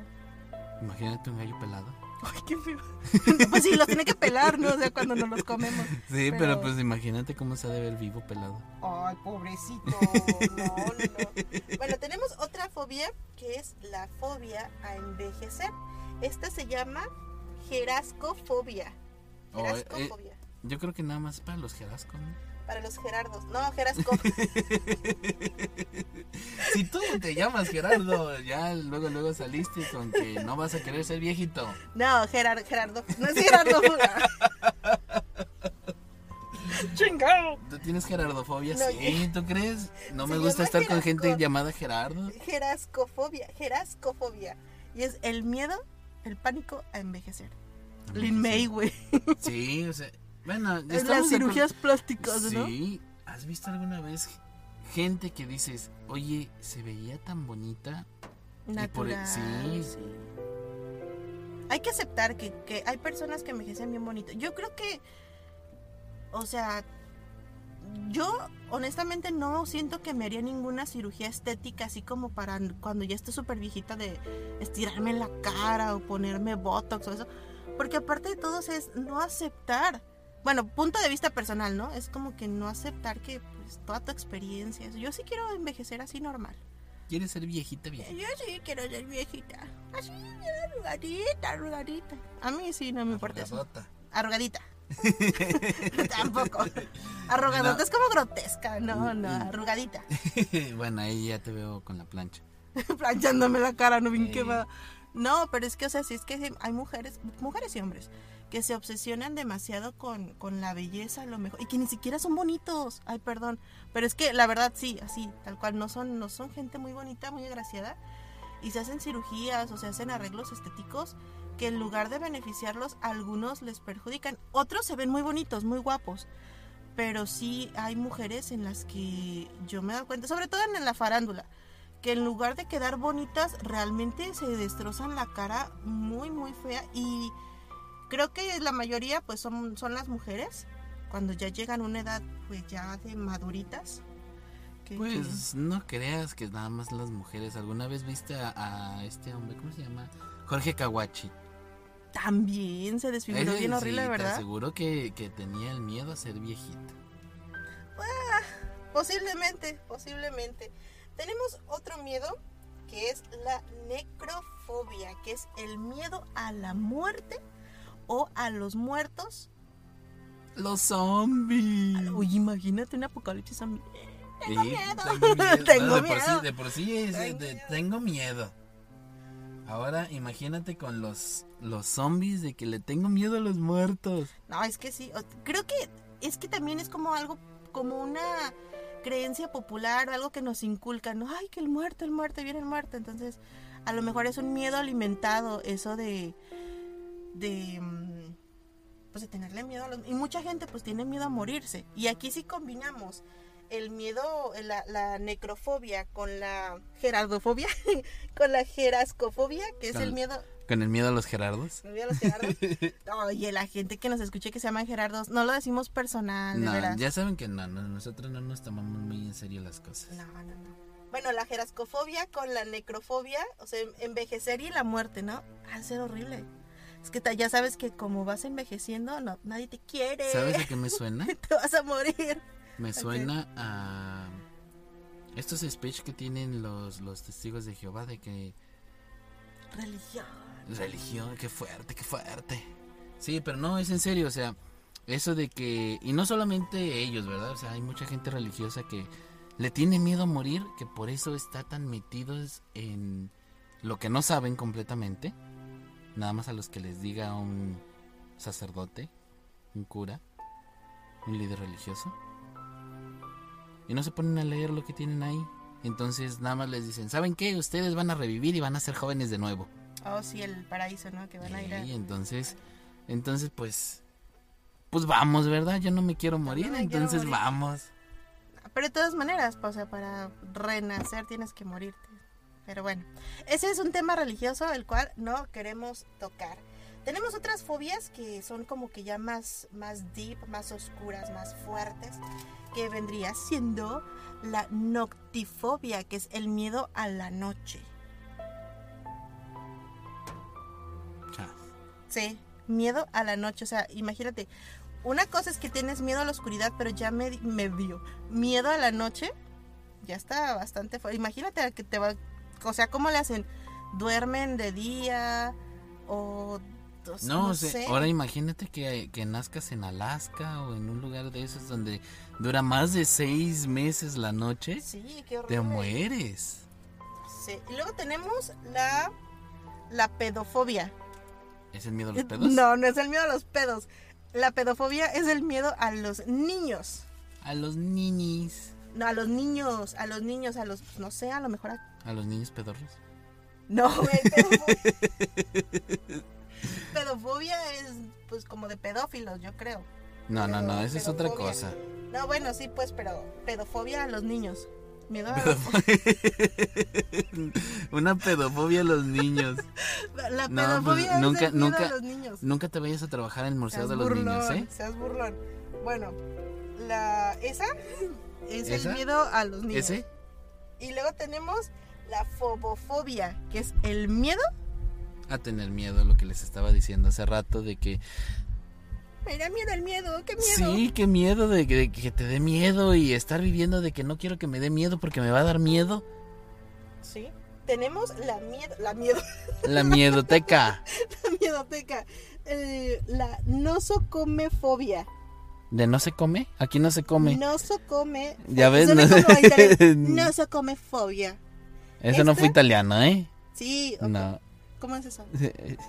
Speaker 1: Imagínate un gallo pelado.
Speaker 2: Ay, qué feo. pues sí, los tiene que pelar, ¿no? O sea, cuando nos los comemos.
Speaker 1: Sí, pero,
Speaker 2: Pero-
Speaker 1: pues imagínate cómo se ha de ver vivo pelado.
Speaker 2: Ay, pobrecito. No, no, no. Bueno, tenemos otra fobia que es la fobia a envejecer. Esta se llama gerascofobia.
Speaker 1: Oh, eh,
Speaker 2: Gerascofobia.
Speaker 1: Yo creo que nada más para los jerascos, ¿no?
Speaker 2: Para los gerardos. No, gerasco.
Speaker 1: Si tú te llamas Gerardo, ya luego luego saliste con que no vas a querer ser viejito.
Speaker 2: No, Gerar, Gerardo. No es Gerardo. Chingado.
Speaker 1: ¿Tú tienes gerardofobia?
Speaker 2: No,
Speaker 1: sí, ¿tú crees? No me gusta estar con gente llamada Gerardo.
Speaker 2: Gerascofobia. Gerascofobia. Y es el miedo, el pánico a envejecer. Lin May,
Speaker 1: sí.
Speaker 2: güey.
Speaker 1: Sí, o sea, bueno,
Speaker 2: las cirugías plásticas, ¿no?
Speaker 1: Sí, ¿has visto alguna vez gente que dices, oye, se veía tan bonita? El-
Speaker 2: Natural.
Speaker 1: sí.
Speaker 2: sí. Hay que aceptar que, que hay personas que envejecen bien bonito. Yo creo que, o sea, yo honestamente no siento que me haría ninguna cirugía estética así como para cuando ya esté súper viejita de estirarme la cara o ponerme botox o eso. Porque aparte de todo es no aceptar. Bueno, punto de vista personal, ¿no? Es como que no aceptar que pues, toda tu experiencia. Yo sí quiero envejecer así normal.
Speaker 1: ¿Quieres ser viejita, viejita?
Speaker 2: Yo sí quiero ser viejita. Así, arrugadita, arrugadita. A mí sí, no me importa eso. Arrugadita. Tampoco. Arrugadota
Speaker 1: No.
Speaker 2: es como grotesca. No, no,
Speaker 1: Mm.
Speaker 2: arrugadita.
Speaker 1: bueno, ahí ya te veo con la plancha.
Speaker 2: Planchándome la cara, no bien
Speaker 1: Sí.
Speaker 2: quemada. No, pero es que, o sea, sí es que hay mujeres, mujeres y hombres, que se obsesionan demasiado con, con la belleza, a lo mejor, y que ni siquiera son bonitos. Ay, perdón. Pero es que la verdad sí, así, tal cual, no son, no son gente muy bonita, muy agraciada. Y se hacen cirugías o se hacen arreglos estéticos que en lugar de beneficiarlos, algunos les perjudican. Otros se ven muy bonitos, muy guapos. Pero sí hay mujeres en las que yo me dado cuenta, sobre todo en la farándula, que en lugar de quedar bonitas, realmente se destrozan la cara muy, muy fea. Y creo que la mayoría pues son, son las mujeres, cuando ya llegan a una edad pues ya de maduritas. que-
Speaker 1: Pues no creas que nada más las mujeres. ¿Alguna vez viste a, a este hombre, ¿cómo se llama? Jorge Kawachi.
Speaker 2: también se desfiguró bien
Speaker 1: sí,
Speaker 2: horrible,
Speaker 1: Te
Speaker 2: ¿verdad?
Speaker 1: aseguro que, que tenía el miedo a ser viejito.
Speaker 2: Posiblemente, posiblemente. Tenemos otro miedo que es la necrofobia, que es el miedo a la muerte o a los muertos.
Speaker 1: Los zombies.
Speaker 2: Uy, imagínate un apocalipsis zombie.
Speaker 1: Tengo
Speaker 2: miedo.
Speaker 1: Tengo miedo.
Speaker 2: Tengo
Speaker 1: No, de por
Speaker 2: miedo.
Speaker 1: sí, de por sí es-
Speaker 2: Tengo
Speaker 1: de-
Speaker 2: miedo.
Speaker 1: tengo miedo. Ahora imagínate con los, los zombies de que le tengo miedo a los muertos.
Speaker 2: No, es que sí. Creo que es que también es como algo, como una creencia popular o algo que nos inculcan. ¿no? Ay, que el muerto, el muerto, viene el muerto. Entonces, a lo mejor es un miedo alimentado, eso de. De. pues de tenerle miedo a los. Y mucha gente, pues tiene miedo a morirse. Y aquí sí combinamos el miedo, la, la necrofobia con la gerardofobia, con la jerascofobia, que es el miedo
Speaker 1: Con el miedo a los Gerardos.
Speaker 2: me olvidé los Gerardos. Oye, la gente que nos escuche que se llaman Gerardos, no lo decimos personal, de
Speaker 1: No, ya saben que no, no, nosotros no nos tomamos muy en serio las cosas.
Speaker 2: No, no, no. Bueno, la jerascofobia con la necrofobia, o sea, envejecer y la muerte, ¿no? Va a ser horrible. Es que ya sabes que como vas envejeciendo, no, nadie te quiere.
Speaker 1: ¿Sabes a qué me suena?
Speaker 2: Te vas a morir.
Speaker 1: Me suena a estos speech que tienen los, los testigos de Jehová de que
Speaker 2: Religión.
Speaker 1: religión, qué fuerte, qué fuerte. Sí, pero no, es en serio, o sea, eso de que, y no solamente ellos, ¿verdad? O sea, hay mucha gente religiosa que le tiene miedo a morir, que por eso está tan metidos en lo que no saben completamente, nada más a los que les diga un sacerdote, un cura, un líder religioso. Y no se ponen a leer lo que tienen ahí. Entonces nada más les dicen, ¿saben qué? Ustedes van a revivir y van a ser jóvenes de nuevo.
Speaker 2: Oh, sí, el paraíso, ¿no? Que van a ir a...
Speaker 1: Y entonces, entonces pues, pues vamos, ¿verdad? Yo no me quiero morir,
Speaker 2: me quiero
Speaker 1: entonces
Speaker 2: morir.
Speaker 1: vamos.
Speaker 2: Pero de todas maneras, o sea, para renacer tienes que morirte. Pero bueno, ese es un tema religioso el cual no queremos tocar. Tenemos otras fobias que son como que ya más, más deep, más oscuras, más fuertes, que vendría siendo la noctifobia, que es el miedo a la noche.
Speaker 1: Chas.
Speaker 2: Sí, miedo a la noche. O sea, imagínate, una cosa es que tienes miedo a la oscuridad, pero ya me, medio miedo a la noche, ya está bastante fuerte. Imagínate a que te va, o sea, ¿cómo le hacen? ¿Duermen de día? O, o sea,
Speaker 1: No,
Speaker 2: no sé.
Speaker 1: ahora imagínate que, que nazcas en Alaska o en un lugar de esos donde dura más de seis meses la noche,
Speaker 2: Sí, qué horrible.
Speaker 1: te mueres.
Speaker 2: Sí. Y luego tenemos la, la pedofobia.
Speaker 1: ¿Es el miedo a los pedos?
Speaker 2: No, no es el miedo a los pedos. La pedofobia es el miedo a los niños.
Speaker 1: A los niñis.
Speaker 2: No, a los niños, a los niños, a los, no sé, a lo mejor a
Speaker 1: A los niños pedorros.
Speaker 2: No, güey, pedofobia. pedofobia es pues como de pedófilos, yo creo.
Speaker 1: No, no, no, esa es otra
Speaker 2: pedofobia.
Speaker 1: cosa.
Speaker 2: No, bueno, sí, pues, pero pedofobia a los niños. Miedo a
Speaker 1: Una pedofobia a los niños.
Speaker 2: la
Speaker 1: No,
Speaker 2: pedofobia
Speaker 1: pues, nunca-
Speaker 2: es el miedo
Speaker 1: nunca-
Speaker 2: a los niños.
Speaker 1: Nunca te vayas a trabajar en el Museo
Speaker 2: Seas
Speaker 1: de los
Speaker 2: burlón,
Speaker 1: Niños, ¿eh?
Speaker 2: Seas burlón. Bueno, la esa es
Speaker 1: ¿Esa?
Speaker 2: el miedo a los niños.
Speaker 1: ¿Ese?
Speaker 2: Y luego tenemos la fobofobia, que es el miedo.
Speaker 1: A tener miedo, lo que les estaba diciendo hace rato, de que
Speaker 2: Me da miedo el miedo, qué miedo.
Speaker 1: sí, qué miedo, de que, de que te dé miedo y estar viviendo de que no quiero que me dé miedo porque me va a dar miedo.
Speaker 2: Sí. Tenemos la miedo, la miedo,
Speaker 1: La miedoteca.
Speaker 2: la miedoteca. Eh, la nosocomefobia.
Speaker 1: ¿De no se come? Aquí no se come.
Speaker 2: Nosocome.
Speaker 1: Ya ves,
Speaker 2: Suena
Speaker 1: no-
Speaker 2: como a italiano.
Speaker 1: Eso no fue italiano, ¿eh?
Speaker 2: Sí, ok.
Speaker 1: No.
Speaker 2: ¿Cómo es eso?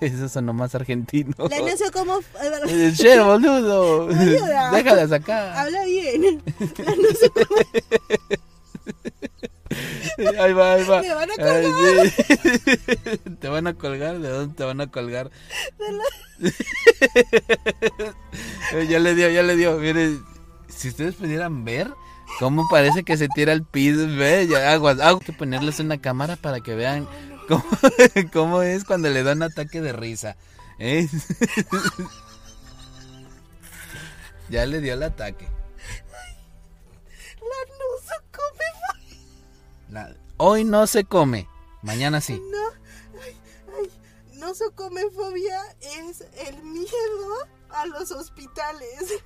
Speaker 1: Eso sonó más argentino.
Speaker 2: La como...
Speaker 1: Eh, Che, boludo.
Speaker 2: Boluda.
Speaker 1: Déjala sacar.
Speaker 2: Habla bien. La noso como...
Speaker 1: Ahí va, ahí va.
Speaker 2: Me van a
Speaker 1: Ay, sí. Te van a colgar, ¿de dónde te van a colgar? Eh, ya le dio, ya le dio. Mire, si ustedes pudieran ver cómo parece que se tira al piso, ve, ya, aguas, hay que ponerles una cámara para que vean cómo, cómo es cuando le da un ataque de risa. ¿eh? ya le dio el ataque.
Speaker 2: La noso come...
Speaker 1: La- hoy no se come, mañana sí.
Speaker 2: No, ay, ay, nosocomefobia es el miedo a los hospitales.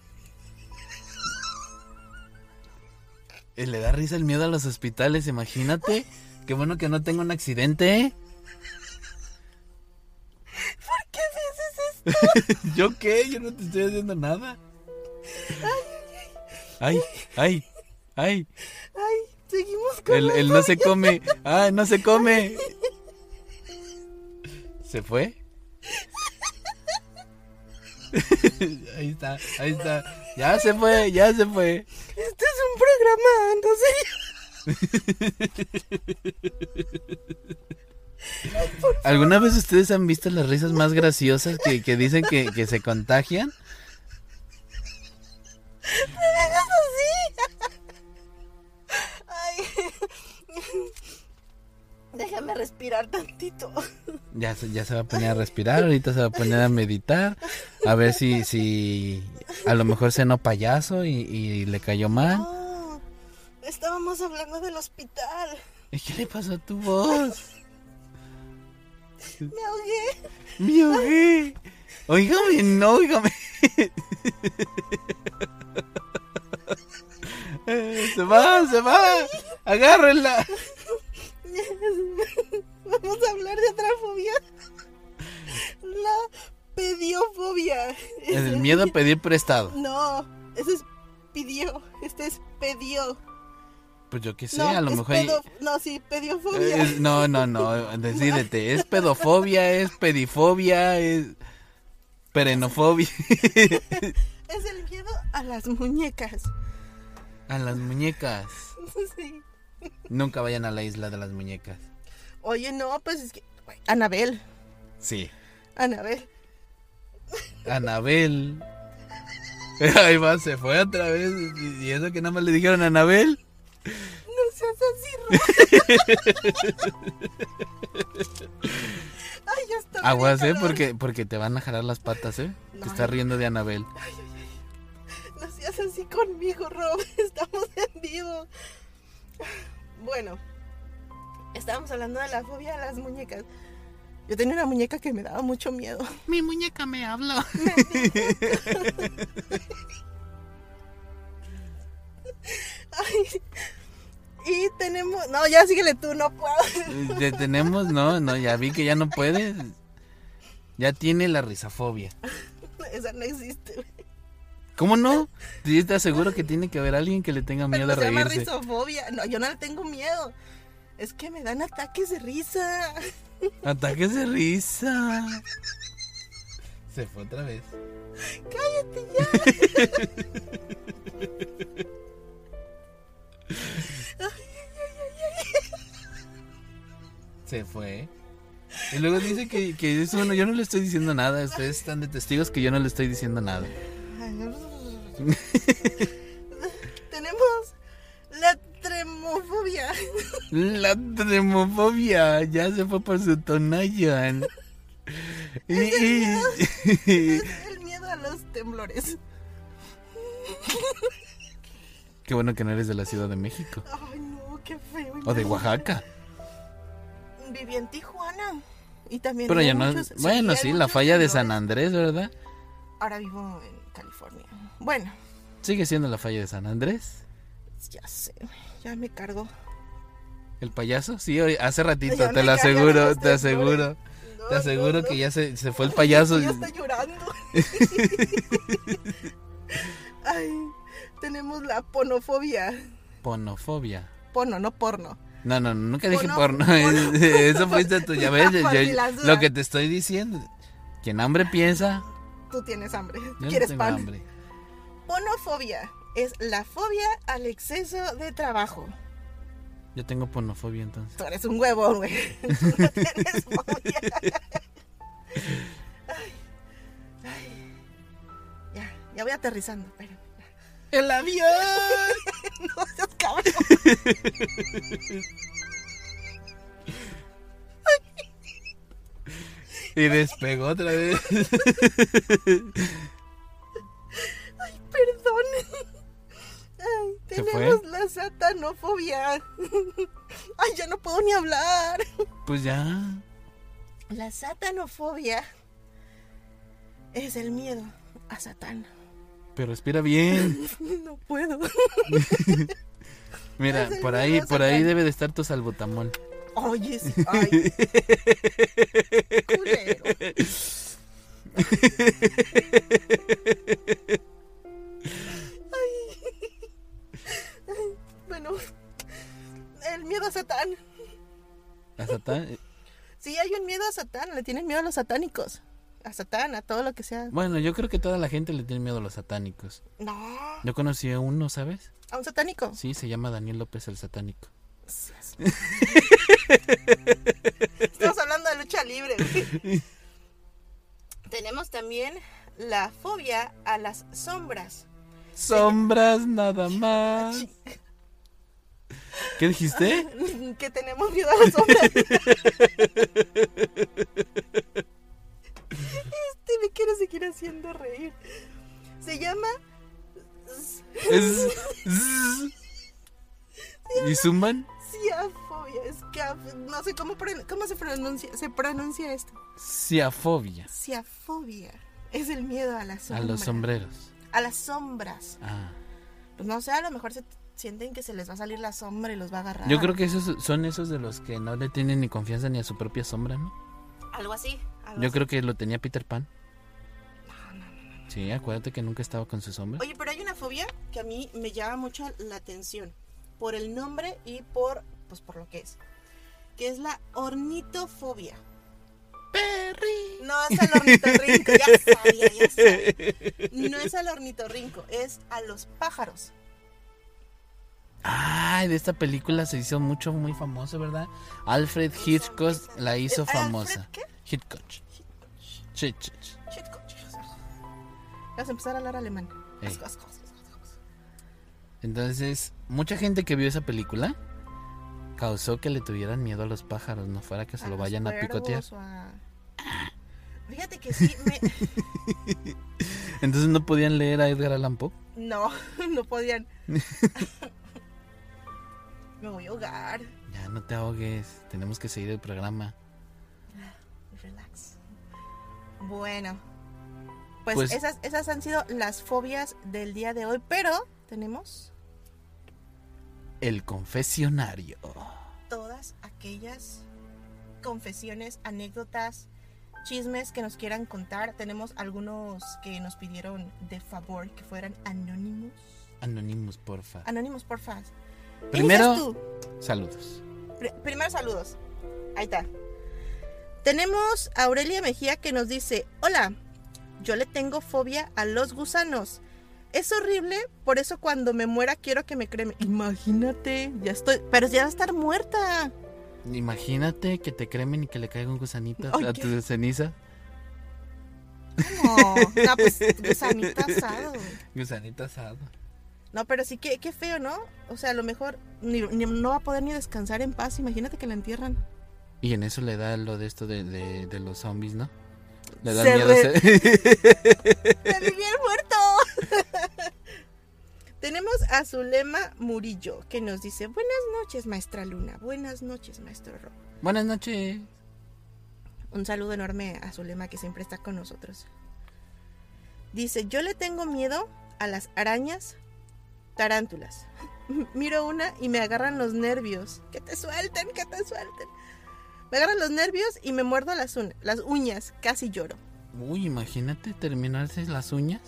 Speaker 1: Eh, Le da risa el miedo a los hospitales, imagínate. Qué bueno que no tengo un accidente. ¿eh?
Speaker 2: ¿Por qué dices esto?
Speaker 1: ¿Yo qué? Yo no te estoy haciendo nada. Ay, ay, ay.
Speaker 2: Ay, seguimos con
Speaker 1: El, el no se come. Ah, no se come. ¿Se fue? Ahí está, ahí está. Ya se fue, ya se fue.
Speaker 2: Este es un programa, sé.
Speaker 1: ¿Alguna vez ustedes han visto las risas más graciosas que, que dicen que, que se contagian?
Speaker 2: ¡Me dejas así! Ay. Déjame respirar tantito.
Speaker 1: Ya se, ya se va a poner a respirar, ahorita se va a poner a meditar, a ver si, si a lo mejor cenó payaso y, y le cayó mal.
Speaker 2: No, estábamos hablando del hospital.
Speaker 1: ¿Y qué le pasó a tu voz?
Speaker 2: Me ahogué.
Speaker 1: Me ahogué. Óigame, no, óigame. Eh, Se va, se va. Agárrenla.
Speaker 2: Vamos a hablar de otra fobia. La pediofobia. Es
Speaker 1: El miedo a pedir prestado.
Speaker 2: No, ese es pidió. Este es pedió.
Speaker 1: Pues yo qué sé,
Speaker 2: no,
Speaker 1: a lo mejor.
Speaker 2: pedo- No, sí, pediofobia.
Speaker 1: Es- no, no, no, decídete. ¿Es pedofobia? ¿Es pedifobia? ¿Es perenofobia?
Speaker 2: Es el miedo a las muñecas.
Speaker 1: A las muñecas.
Speaker 2: Sí.
Speaker 1: Nunca vayan a la isla de las muñecas.
Speaker 2: Oye, no, pues es que. Anabel.
Speaker 1: Sí.
Speaker 2: Anabel.
Speaker 1: Anabel. Ahí va, se fue otra vez. Y eso que nada más le dijeron a Anabel.
Speaker 2: No seas así. Ay, ya está.
Speaker 1: Aguas, ¿eh? Porque, porque te van a jalar las patas, ¿eh? Te
Speaker 2: No.
Speaker 1: está riendo de Anabel.
Speaker 2: No seas así conmigo, Rob. Estamos en vivo. Bueno, estábamos hablando de la fobia a las muñecas. Yo tenía una muñeca que me daba mucho miedo.
Speaker 1: Mi muñeca me habló.
Speaker 2: Ay, y tenemos. No, ya síguele tú, no puedo.
Speaker 1: Ya tenemos, no, no, ya vi que ya no puedes. Ya tiene la risafobia.
Speaker 2: Esa no existe.
Speaker 1: ¿Cómo no? Te aseguro que tiene que haber alguien que le tenga
Speaker 2: Pero
Speaker 1: miedo
Speaker 2: no
Speaker 1: a
Speaker 2: se llama
Speaker 1: reírse.
Speaker 2: risofobia. No, yo no le tengo miedo. Es que me dan ataques de risa.
Speaker 1: Ataques de risa. Se fue otra vez.
Speaker 2: Cállate ya.
Speaker 1: Se fue. Y luego dice que, que uno. Yo no le estoy diciendo nada. Ustedes están de testigos que yo no le estoy diciendo nada.
Speaker 2: Tenemos la tremofobia.
Speaker 1: La tremofobia ya se fue por su tonayan.
Speaker 2: Es el miedo a los temblores.
Speaker 1: qué bueno que no eres de la Ciudad de México.
Speaker 2: Ay, no, qué feo.
Speaker 1: O de. Oaxaca.
Speaker 2: Viví en Tijuana. Y también.
Speaker 1: Pero ya no.
Speaker 2: muchos-
Speaker 1: Bueno, sí, la falla de. San Andrés, ¿verdad?
Speaker 2: Ahora vivo en California. Bueno,
Speaker 1: Sigue siendo la falla de San Andrés.
Speaker 2: ya sé. Ya me cargo.
Speaker 1: ¿El payaso? Sí, hace ratito,
Speaker 2: Ya
Speaker 1: te lo aseguro, te aseguro.
Speaker 2: temblores. No,
Speaker 1: Te aseguro
Speaker 2: no,
Speaker 1: que ya se, se fue el payaso.
Speaker 2: Ya está llorando. Ay, tenemos la ponofobia.
Speaker 1: Ponofobia.
Speaker 2: Pono, no porno.
Speaker 1: No, no, nunca dije
Speaker 2: Porno-
Speaker 1: porno.
Speaker 2: porno.
Speaker 1: Eso fuiste tú, ya ves. Yo- lo que te estoy diciendo. Quien hambre piensa,
Speaker 2: Tú tienes hambre.
Speaker 1: yo no
Speaker 2: ¿Quieres
Speaker 1: tengo
Speaker 2: pan?
Speaker 1: hambre.
Speaker 2: Ponofobia es la fobia al exceso de trabajo.
Speaker 1: Yo tengo pornofobia entonces.
Speaker 2: Tú eres un huevo, güey. Tú no tienes fobia. Ay, ay. Ya, ya voy aterrizando, pero.
Speaker 1: ¡El avión!
Speaker 2: No seas cabrón.
Speaker 1: Y despegó otra vez.
Speaker 2: Ay, perdón. Ay,
Speaker 1: ¿Se
Speaker 2: tenemos la satanofobia. Ay, ya no puedo ni hablar.
Speaker 1: Pues ya.
Speaker 2: La satanofobia es el miedo a Satán.
Speaker 1: Pero respira bien.
Speaker 2: No puedo.
Speaker 1: Mira, por ahí, por ahí debe de estar tu salbutamol.
Speaker 2: Oye, sí. Ay, culero. Ay. Bueno, el miedo a Satán.
Speaker 1: ¿A Satán?
Speaker 2: Sí, hay un miedo a Satán. Le tienen miedo a los satánicos. A Satán, a todo lo que sea.
Speaker 1: Bueno, yo creo que toda la gente le tiene miedo a los satánicos.
Speaker 2: No,
Speaker 1: Yo conocí a uno, ¿sabes?
Speaker 2: a un satánico.
Speaker 1: Sí, se llama Daniel López el satánico.
Speaker 2: Estamos hablando de lucha libre. güey. Tenemos también la fobia a las sombras.
Speaker 1: Sombras nada más. ¿Qué dijiste?
Speaker 2: que tenemos miedo a las sombras. Este me quiere seguir haciendo reír. Se llama
Speaker 1: ¿Y zumban?
Speaker 2: Ciafobia. Es que no sé cómo, cómo se pronuncia se pronuncia esto.
Speaker 1: Ciafobia.
Speaker 2: Ciafobia. Es el miedo a las
Speaker 1: A
Speaker 2: sombras.
Speaker 1: los sombreros.
Speaker 2: A las sombras.
Speaker 1: Ah.
Speaker 2: Pues no sé, a lo mejor se sienten que se les va a salir la sombra y los va a agarrar.
Speaker 1: Yo creo que esos son esos de los que no le tienen ni confianza ni a su propia sombra, ¿no?
Speaker 2: Algo así. algo
Speaker 1: Yo
Speaker 2: así.
Speaker 1: creo que lo tenía Peter Pan. Sí, acuérdate que nunca estaba con su sombra.
Speaker 2: Oye, pero hay una fobia que a mí me llama mucho la atención. Por el nombre y por, pues por lo que es. Que es la ornitofobia.
Speaker 1: Perry.
Speaker 2: No es al ornitorrinco, ya sabía, ya sabía. No es al ornitorrinco, es a los pájaros.
Speaker 1: Ay, de esta película se hizo mucho, muy famoso, ¿verdad? Alfred Hitchcock la hizo
Speaker 2: ¿El Alfred
Speaker 1: famosa.
Speaker 2: qué?
Speaker 1: Hitchcock.
Speaker 2: Shit, coches. Vas a empezar a hablar alemán.
Speaker 1: Entonces, mucha gente que vio esa película causó que le tuvieran miedo a los pájaros, no fuera que se lo vayan a picotear.
Speaker 2: a- Fíjate que sí, me...
Speaker 1: Entonces no podían leer a Edgar Allan Poe.
Speaker 2: no, no podían. Me voy a ahogar.
Speaker 1: Ya no te ahogues, tenemos que seguir el programa.
Speaker 2: Relax. Bueno, pues,
Speaker 1: Pues-
Speaker 2: esas, esas han sido las fobias del día de hoy, pero tenemos
Speaker 1: El confesionario.
Speaker 2: todas aquellas confesiones, anécdotas, chismes que nos quieran contar. Tenemos algunos que nos pidieron de favor que fueran anónimos.
Speaker 1: Anonymous, porfa.
Speaker 2: Anónimos, porfa.
Speaker 1: Primero, saludos.
Speaker 2: Pri- primero saludos. Ahí está. Tenemos a Aurelia Mejía que nos dice, hola, yo le tengo fobia a los gusanos. Es horrible, por eso cuando me muera quiero que me cremen. Imagínate, ya estoy, pero ya va a estar muerta.
Speaker 1: Imagínate que te cremen y que le caiga un gusanito a tu ceniza.
Speaker 2: No, no pues gusanito asado.
Speaker 1: Gusanito asado.
Speaker 2: No, pero sí, qué, qué feo, ¿no? O sea, a lo mejor ni- ni- no va a poder ni descansar en paz. Imagínate que la entierran.
Speaker 1: Y en eso le da lo de esto de, de- de los zombies, ¿no? Le da miedo
Speaker 2: re-
Speaker 1: ese-
Speaker 2: ¡Reviví el muerto! Tenemos a Zulema Murillo que nos dice: Buenas noches, maestra Luna. Buenas noches, maestro Ro.
Speaker 1: Buenas noches.
Speaker 2: Un saludo enorme a Zulema que siempre está con nosotros. Dice: Yo le tengo miedo a las arañas tarántulas. Miro una y me agarran los nervios. Que te suelten, que te suelten. Me agarran los nervios y me muerdo las, las uñas. Casi lloro.
Speaker 1: Uy, imagínate terminarse las uñas.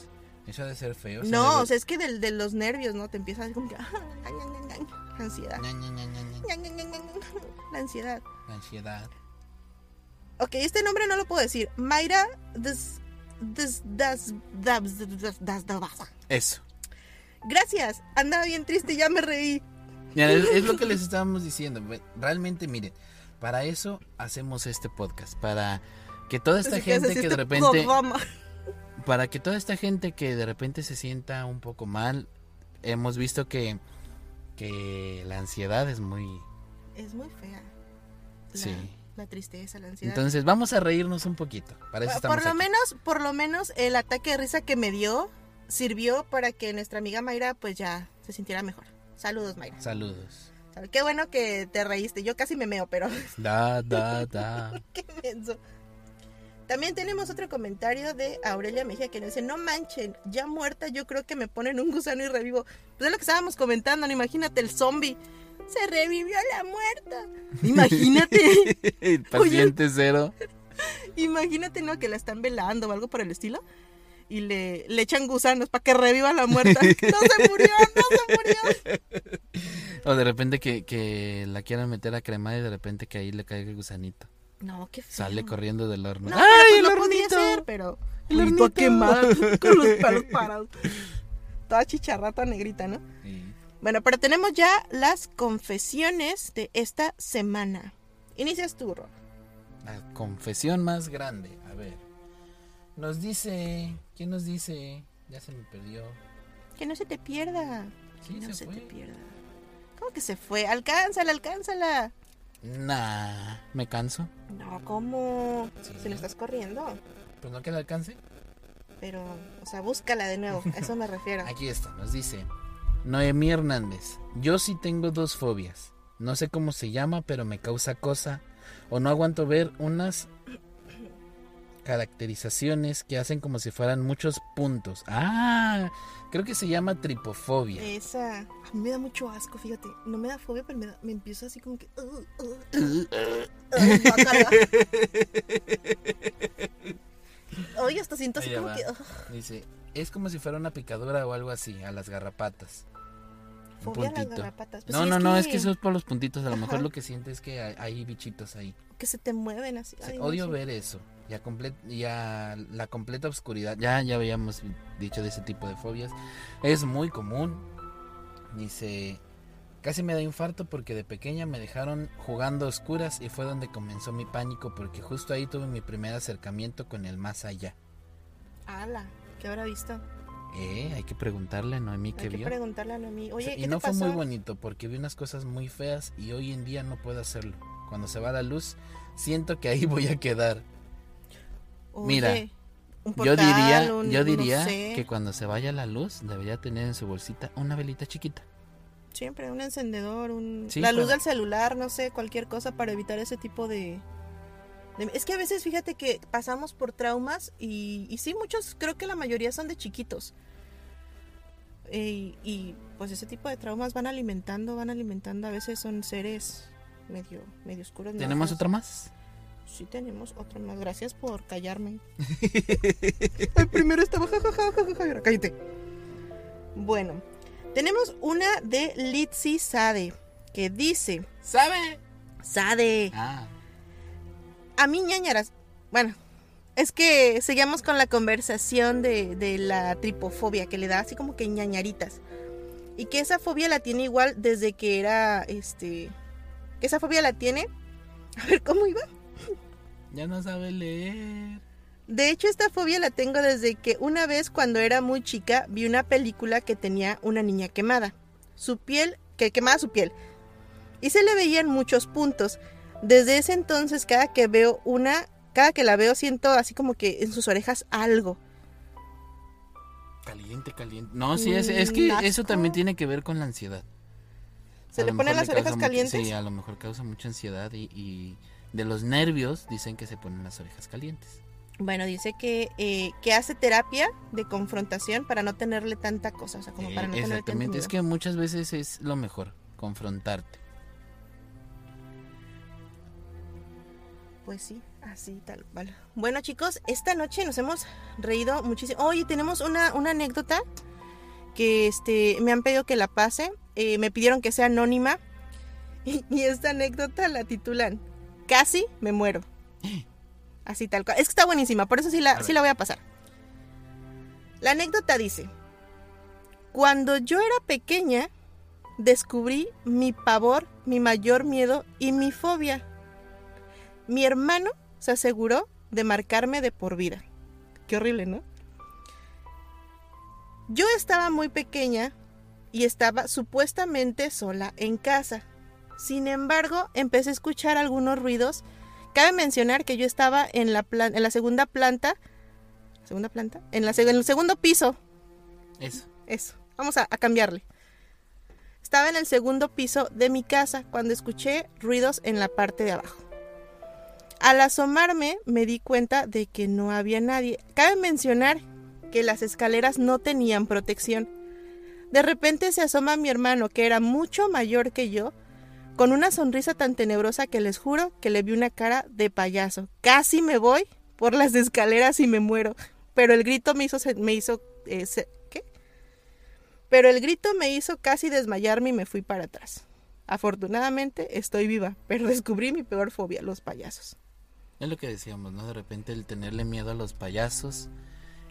Speaker 1: Eso ha de ser feo.
Speaker 2: No,
Speaker 1: se
Speaker 2: o sea, es que del- de, los nervios, ¿no? Te empieza a como que... ansiedad. La ansiedad.
Speaker 1: La ansiedad.
Speaker 2: Ok, este nombre no lo puedo decir. Mayra des, des, das, das, das, das, das, das.
Speaker 1: Eso.
Speaker 2: Gracias. Andaba bien triste ya me reí.
Speaker 1: Mira, es, es lo que les estábamos diciendo. Realmente, miren, para eso hacemos este podcast. Para que toda esta
Speaker 2: Así
Speaker 1: gente que de
Speaker 2: este
Speaker 1: repente.
Speaker 2: programa.
Speaker 1: Para que toda esta gente que de repente se sienta un poco mal. Hemos visto que. Que la ansiedad es muy.
Speaker 2: Es muy fea. La,
Speaker 1: Sí.
Speaker 2: la tristeza, la ansiedad.
Speaker 1: Entonces vamos a reírnos un poquito. Para eso
Speaker 2: por,
Speaker 1: estamos
Speaker 2: por lo
Speaker 1: aquí.
Speaker 2: menos, por lo menos el ataque de risa que me dio sirvió para que nuestra amiga Mayra pues ya se sintiera mejor. Saludos, Mayra.
Speaker 1: Saludos.
Speaker 2: Qué bueno que te reíste. Yo casi me meo, pero
Speaker 1: Da, da, da.
Speaker 2: qué menso. También tenemos otro comentario de Aurelia Mejía que nos dice, no manchen, ya muerta yo creo que me ponen un gusano y revivo. Pues es lo que estábamos comentando, ¿no? imagínate el zombie. Se revivió la muerta. Imagínate,
Speaker 1: El paciente cero.
Speaker 2: imagínate, ¿no? Que la están velando o algo por el estilo. Y le, le echan gusanos para que reviva la muerta. No se murió, no se murió.
Speaker 1: O de repente que, que la quieran meter a cremar y de repente que ahí le caiga el gusanito.
Speaker 2: No, qué feo.
Speaker 1: Sale corriendo del horno.
Speaker 2: No,
Speaker 1: ¡Ay,
Speaker 2: pero pues
Speaker 1: el
Speaker 2: hacer, pero...
Speaker 1: El
Speaker 2: toda
Speaker 1: hornito.
Speaker 2: quemada, con los pelos parados. Toda chicharrata negrita, ¿no?
Speaker 1: Sí.
Speaker 2: Bueno, pero tenemos ya las confesiones de esta semana. Inicias tú, Ro.
Speaker 1: La confesión más grande. A ver. Nos dice. ¿Quién nos dice? Ya se me perdió.
Speaker 2: Que no se te pierda.
Speaker 1: Sí,
Speaker 2: que no
Speaker 1: se
Speaker 2: se, te pierda. ¿Cómo que se fue? Alcánzala, alcánzala.
Speaker 1: Nah, me canso.
Speaker 2: No, ¿cómo?
Speaker 1: Sí.
Speaker 2: Si no estás corriendo.
Speaker 1: Pues no que le alcance.
Speaker 2: Pero, o sea, búscala de nuevo. A eso me refiero.
Speaker 1: Aquí está, nos dice. Noemí Hernández. Yo sí tengo dos fobias. No sé cómo se llama, pero me causa cosa. O no aguanto ver unas caracterizaciones que hacen como si fueran muchos puntos. Ah, creo que se llama tripofobia.
Speaker 2: Esa. A mí me da mucho asco, fíjate. No me da fobia, pero me, da- me empiezo así como que. uh, uh, uh. Oye, hasta siento así como
Speaker 1: va.
Speaker 2: que.
Speaker 1: Dice, es como si fuera una picadura o algo así, a las garrapatas. Un
Speaker 2: fobia a las
Speaker 1: puntito.
Speaker 2: garrapatas. Pues
Speaker 1: no,
Speaker 2: sí,
Speaker 1: no, no, es que eso es por los puntitos. A lo mejor lo que sientes es que hay, hay bichitos ahí.
Speaker 2: Que se te mueven así. No
Speaker 1: odio
Speaker 2: sé.
Speaker 1: ver eso. Ya, comple- ya la completa oscuridad. Ya, ya habíamos dicho de ese tipo de fobias. Es muy común. Dice, casi me da infarto porque de pequeña me dejaron jugando a oscuras y fue donde comenzó mi pánico porque justo ahí tuve mi primer acercamiento con el más allá.
Speaker 2: Ala, ¿qué habrá visto?
Speaker 1: Eh, hay que preguntarle a Noemí
Speaker 2: Hay
Speaker 1: que
Speaker 2: que
Speaker 1: vio.
Speaker 2: preguntarle a Noemí.
Speaker 1: O
Speaker 2: Oye,
Speaker 1: sea,
Speaker 2: ¿qué
Speaker 1: y
Speaker 2: te
Speaker 1: no fue muy bonito porque vi unas cosas muy feas y hoy en día no puedo hacerlo. Cuando se va la luz, siento que ahí voy a quedar.
Speaker 2: Oye,
Speaker 1: Mira,
Speaker 2: un
Speaker 1: yo
Speaker 2: portal,
Speaker 1: diría,
Speaker 2: un-
Speaker 1: yo
Speaker 2: no
Speaker 1: diría
Speaker 2: sé.
Speaker 1: que cuando se vaya la luz debería tener en su bolsita una velita chiquita.
Speaker 2: Siempre un encendedor, un...
Speaker 1: Sí,
Speaker 2: la luz
Speaker 1: pero-
Speaker 2: del celular, no sé, cualquier cosa para evitar ese tipo de... de- Es que a veces fíjate que pasamos por traumas y, y sí, muchos, creo que la mayoría son de chiquitos. Eh, Y, y, pues ese tipo de traumas van alimentando, van alimentando, a veces son seres medio, medio oscuros.
Speaker 1: ¿Tenemos
Speaker 2: feos.
Speaker 1: otra más?
Speaker 2: Sí, tenemos otro más. Gracias por callarme. El primero estaba jajaja, jajaja, cállate. Bueno, tenemos una de Litzy Sade que dice:
Speaker 1: ¿Sabe?
Speaker 2: Sade,
Speaker 1: Ah,
Speaker 2: a mí ñañaras. Bueno, es que seguimos con la conversación de, de la tripofobia que le da así como que ñañaritas. Y que esa fobia la tiene igual desde que era este. Que esa fobia la tiene. A ver cómo iba.
Speaker 1: Ya no sabe leer.
Speaker 2: De hecho, esta fobia la tengo desde que una vez cuando era muy chica vi una película que tenía una niña quemada. Su piel, que quemaba su piel. Y se le veían muchos puntos. Desde ese entonces, cada que veo una, cada que la veo siento así como que en sus orejas algo.
Speaker 1: Caliente, caliente. No, sí, es, es que
Speaker 2: Mm,
Speaker 1: eso también tiene que ver con la ansiedad.
Speaker 2: ¿Se
Speaker 1: A
Speaker 2: le ponen las orejas
Speaker 1: mucho-
Speaker 2: calientes?
Speaker 1: Sí, a lo mejor causa mucha ansiedad y, y de los nervios dicen que se ponen las orejas calientes.
Speaker 2: Bueno, dice que, eh, que hace terapia de confrontación para no tenerle tanta cosa. O sea, como
Speaker 1: Eh,
Speaker 2: para no tenerle tanto
Speaker 1: exactamente, es que muchas veces es lo mejor, confrontarte.
Speaker 2: Pues sí, Así, tal cual. Bueno, chicos, esta noche nos hemos reído muchísimo. Oye, tenemos una, una anécdota que este, me han pedido que la pase. Eh, me pidieron que sea anónima. Y, y esta anécdota la titulan Casi me muero. Así tal cual. Es que está buenísima, por eso sí la, sí la voy a pasar. La anécdota dice, cuando yo era pequeña, descubrí mi pavor, mi mayor miedo y mi fobia. Mi hermano se aseguró de marcarme de por vida. Qué horrible, ¿no? Yo estaba muy pequeña y estaba supuestamente sola en casa. Sin embargo, empecé a escuchar algunos ruidos. Cabe mencionar que yo estaba en la, en la segunda planta. ¿Segunda planta? En, la, en el segundo piso.
Speaker 1: Eso.
Speaker 2: Eso. Vamos a, a cambiarle. Estaba en el segundo piso de mi casa cuando escuché ruidos en la parte de abajo. Al asomarme me di cuenta de que no había nadie. Cabe mencionar que las escaleras no tenían protección. De repente se asoma mi hermano, que era mucho mayor que yo, con una sonrisa tan tenebrosa que les juro que le vi una cara de payaso. Casi me voy por las escaleras y me muero. Pero el grito me hizo, me hizo eh, ¿qué? Pero el grito me hizo casi desmayarme y me fui para atrás. Afortunadamente estoy viva, pero descubrí mi peor fobia, los payasos.
Speaker 1: Es lo que decíamos, ¿no? De repente el tenerle miedo a los payasos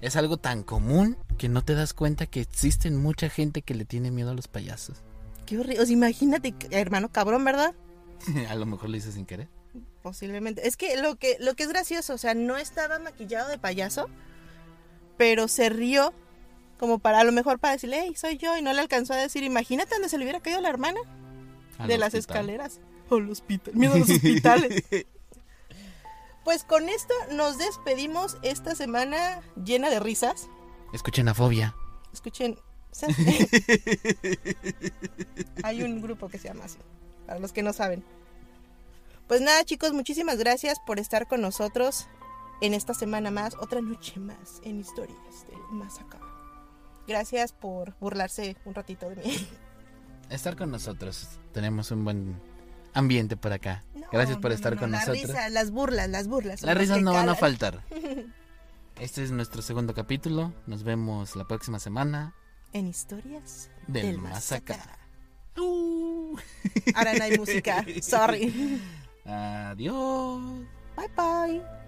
Speaker 1: es algo tan común que no te das cuenta que existen mucha gente que le tiene miedo a los payasos.
Speaker 2: Qué horrible. O sea, imagínate, hermano cabrón, ¿verdad?
Speaker 1: a lo mejor lo hice sin querer.
Speaker 2: Posiblemente. Es que lo que lo que es gracioso, o sea, no estaba maquillado de payaso, pero se rió como para a lo mejor para decirle, hey, soy yo, y no le alcanzó a decir, imagínate donde se le hubiera caído la hermana
Speaker 1: Al
Speaker 2: de las escaleras. O al hospital. Miedo a los hospitales. Pues con esto nos despedimos esta semana llena de risas.
Speaker 1: Escuchen a Fobia.
Speaker 2: Escuchen. Hay un grupo que se llama así, para los que no saben. Pues nada, chicos, muchísimas gracias por estar con nosotros en esta semana más, otra noche más en Historias del Más Acá. Gracias por burlarse un ratito de mí.
Speaker 1: Estar con nosotros. Tenemos un buen ambiente por acá.
Speaker 2: No,
Speaker 1: Gracias por
Speaker 2: no,
Speaker 1: estar
Speaker 2: no,
Speaker 1: con
Speaker 2: las
Speaker 1: nosotros.
Speaker 2: risas, las burlas, las burlas.
Speaker 1: Las risas no van a faltar. Este es nuestro segundo capítulo. Nos vemos la próxima semana
Speaker 2: En Historias
Speaker 1: del,
Speaker 2: del
Speaker 1: Más.
Speaker 2: Acá.
Speaker 1: Uh.
Speaker 2: Ahora no hay música. Sorry.
Speaker 1: Adiós.
Speaker 2: Bye bye.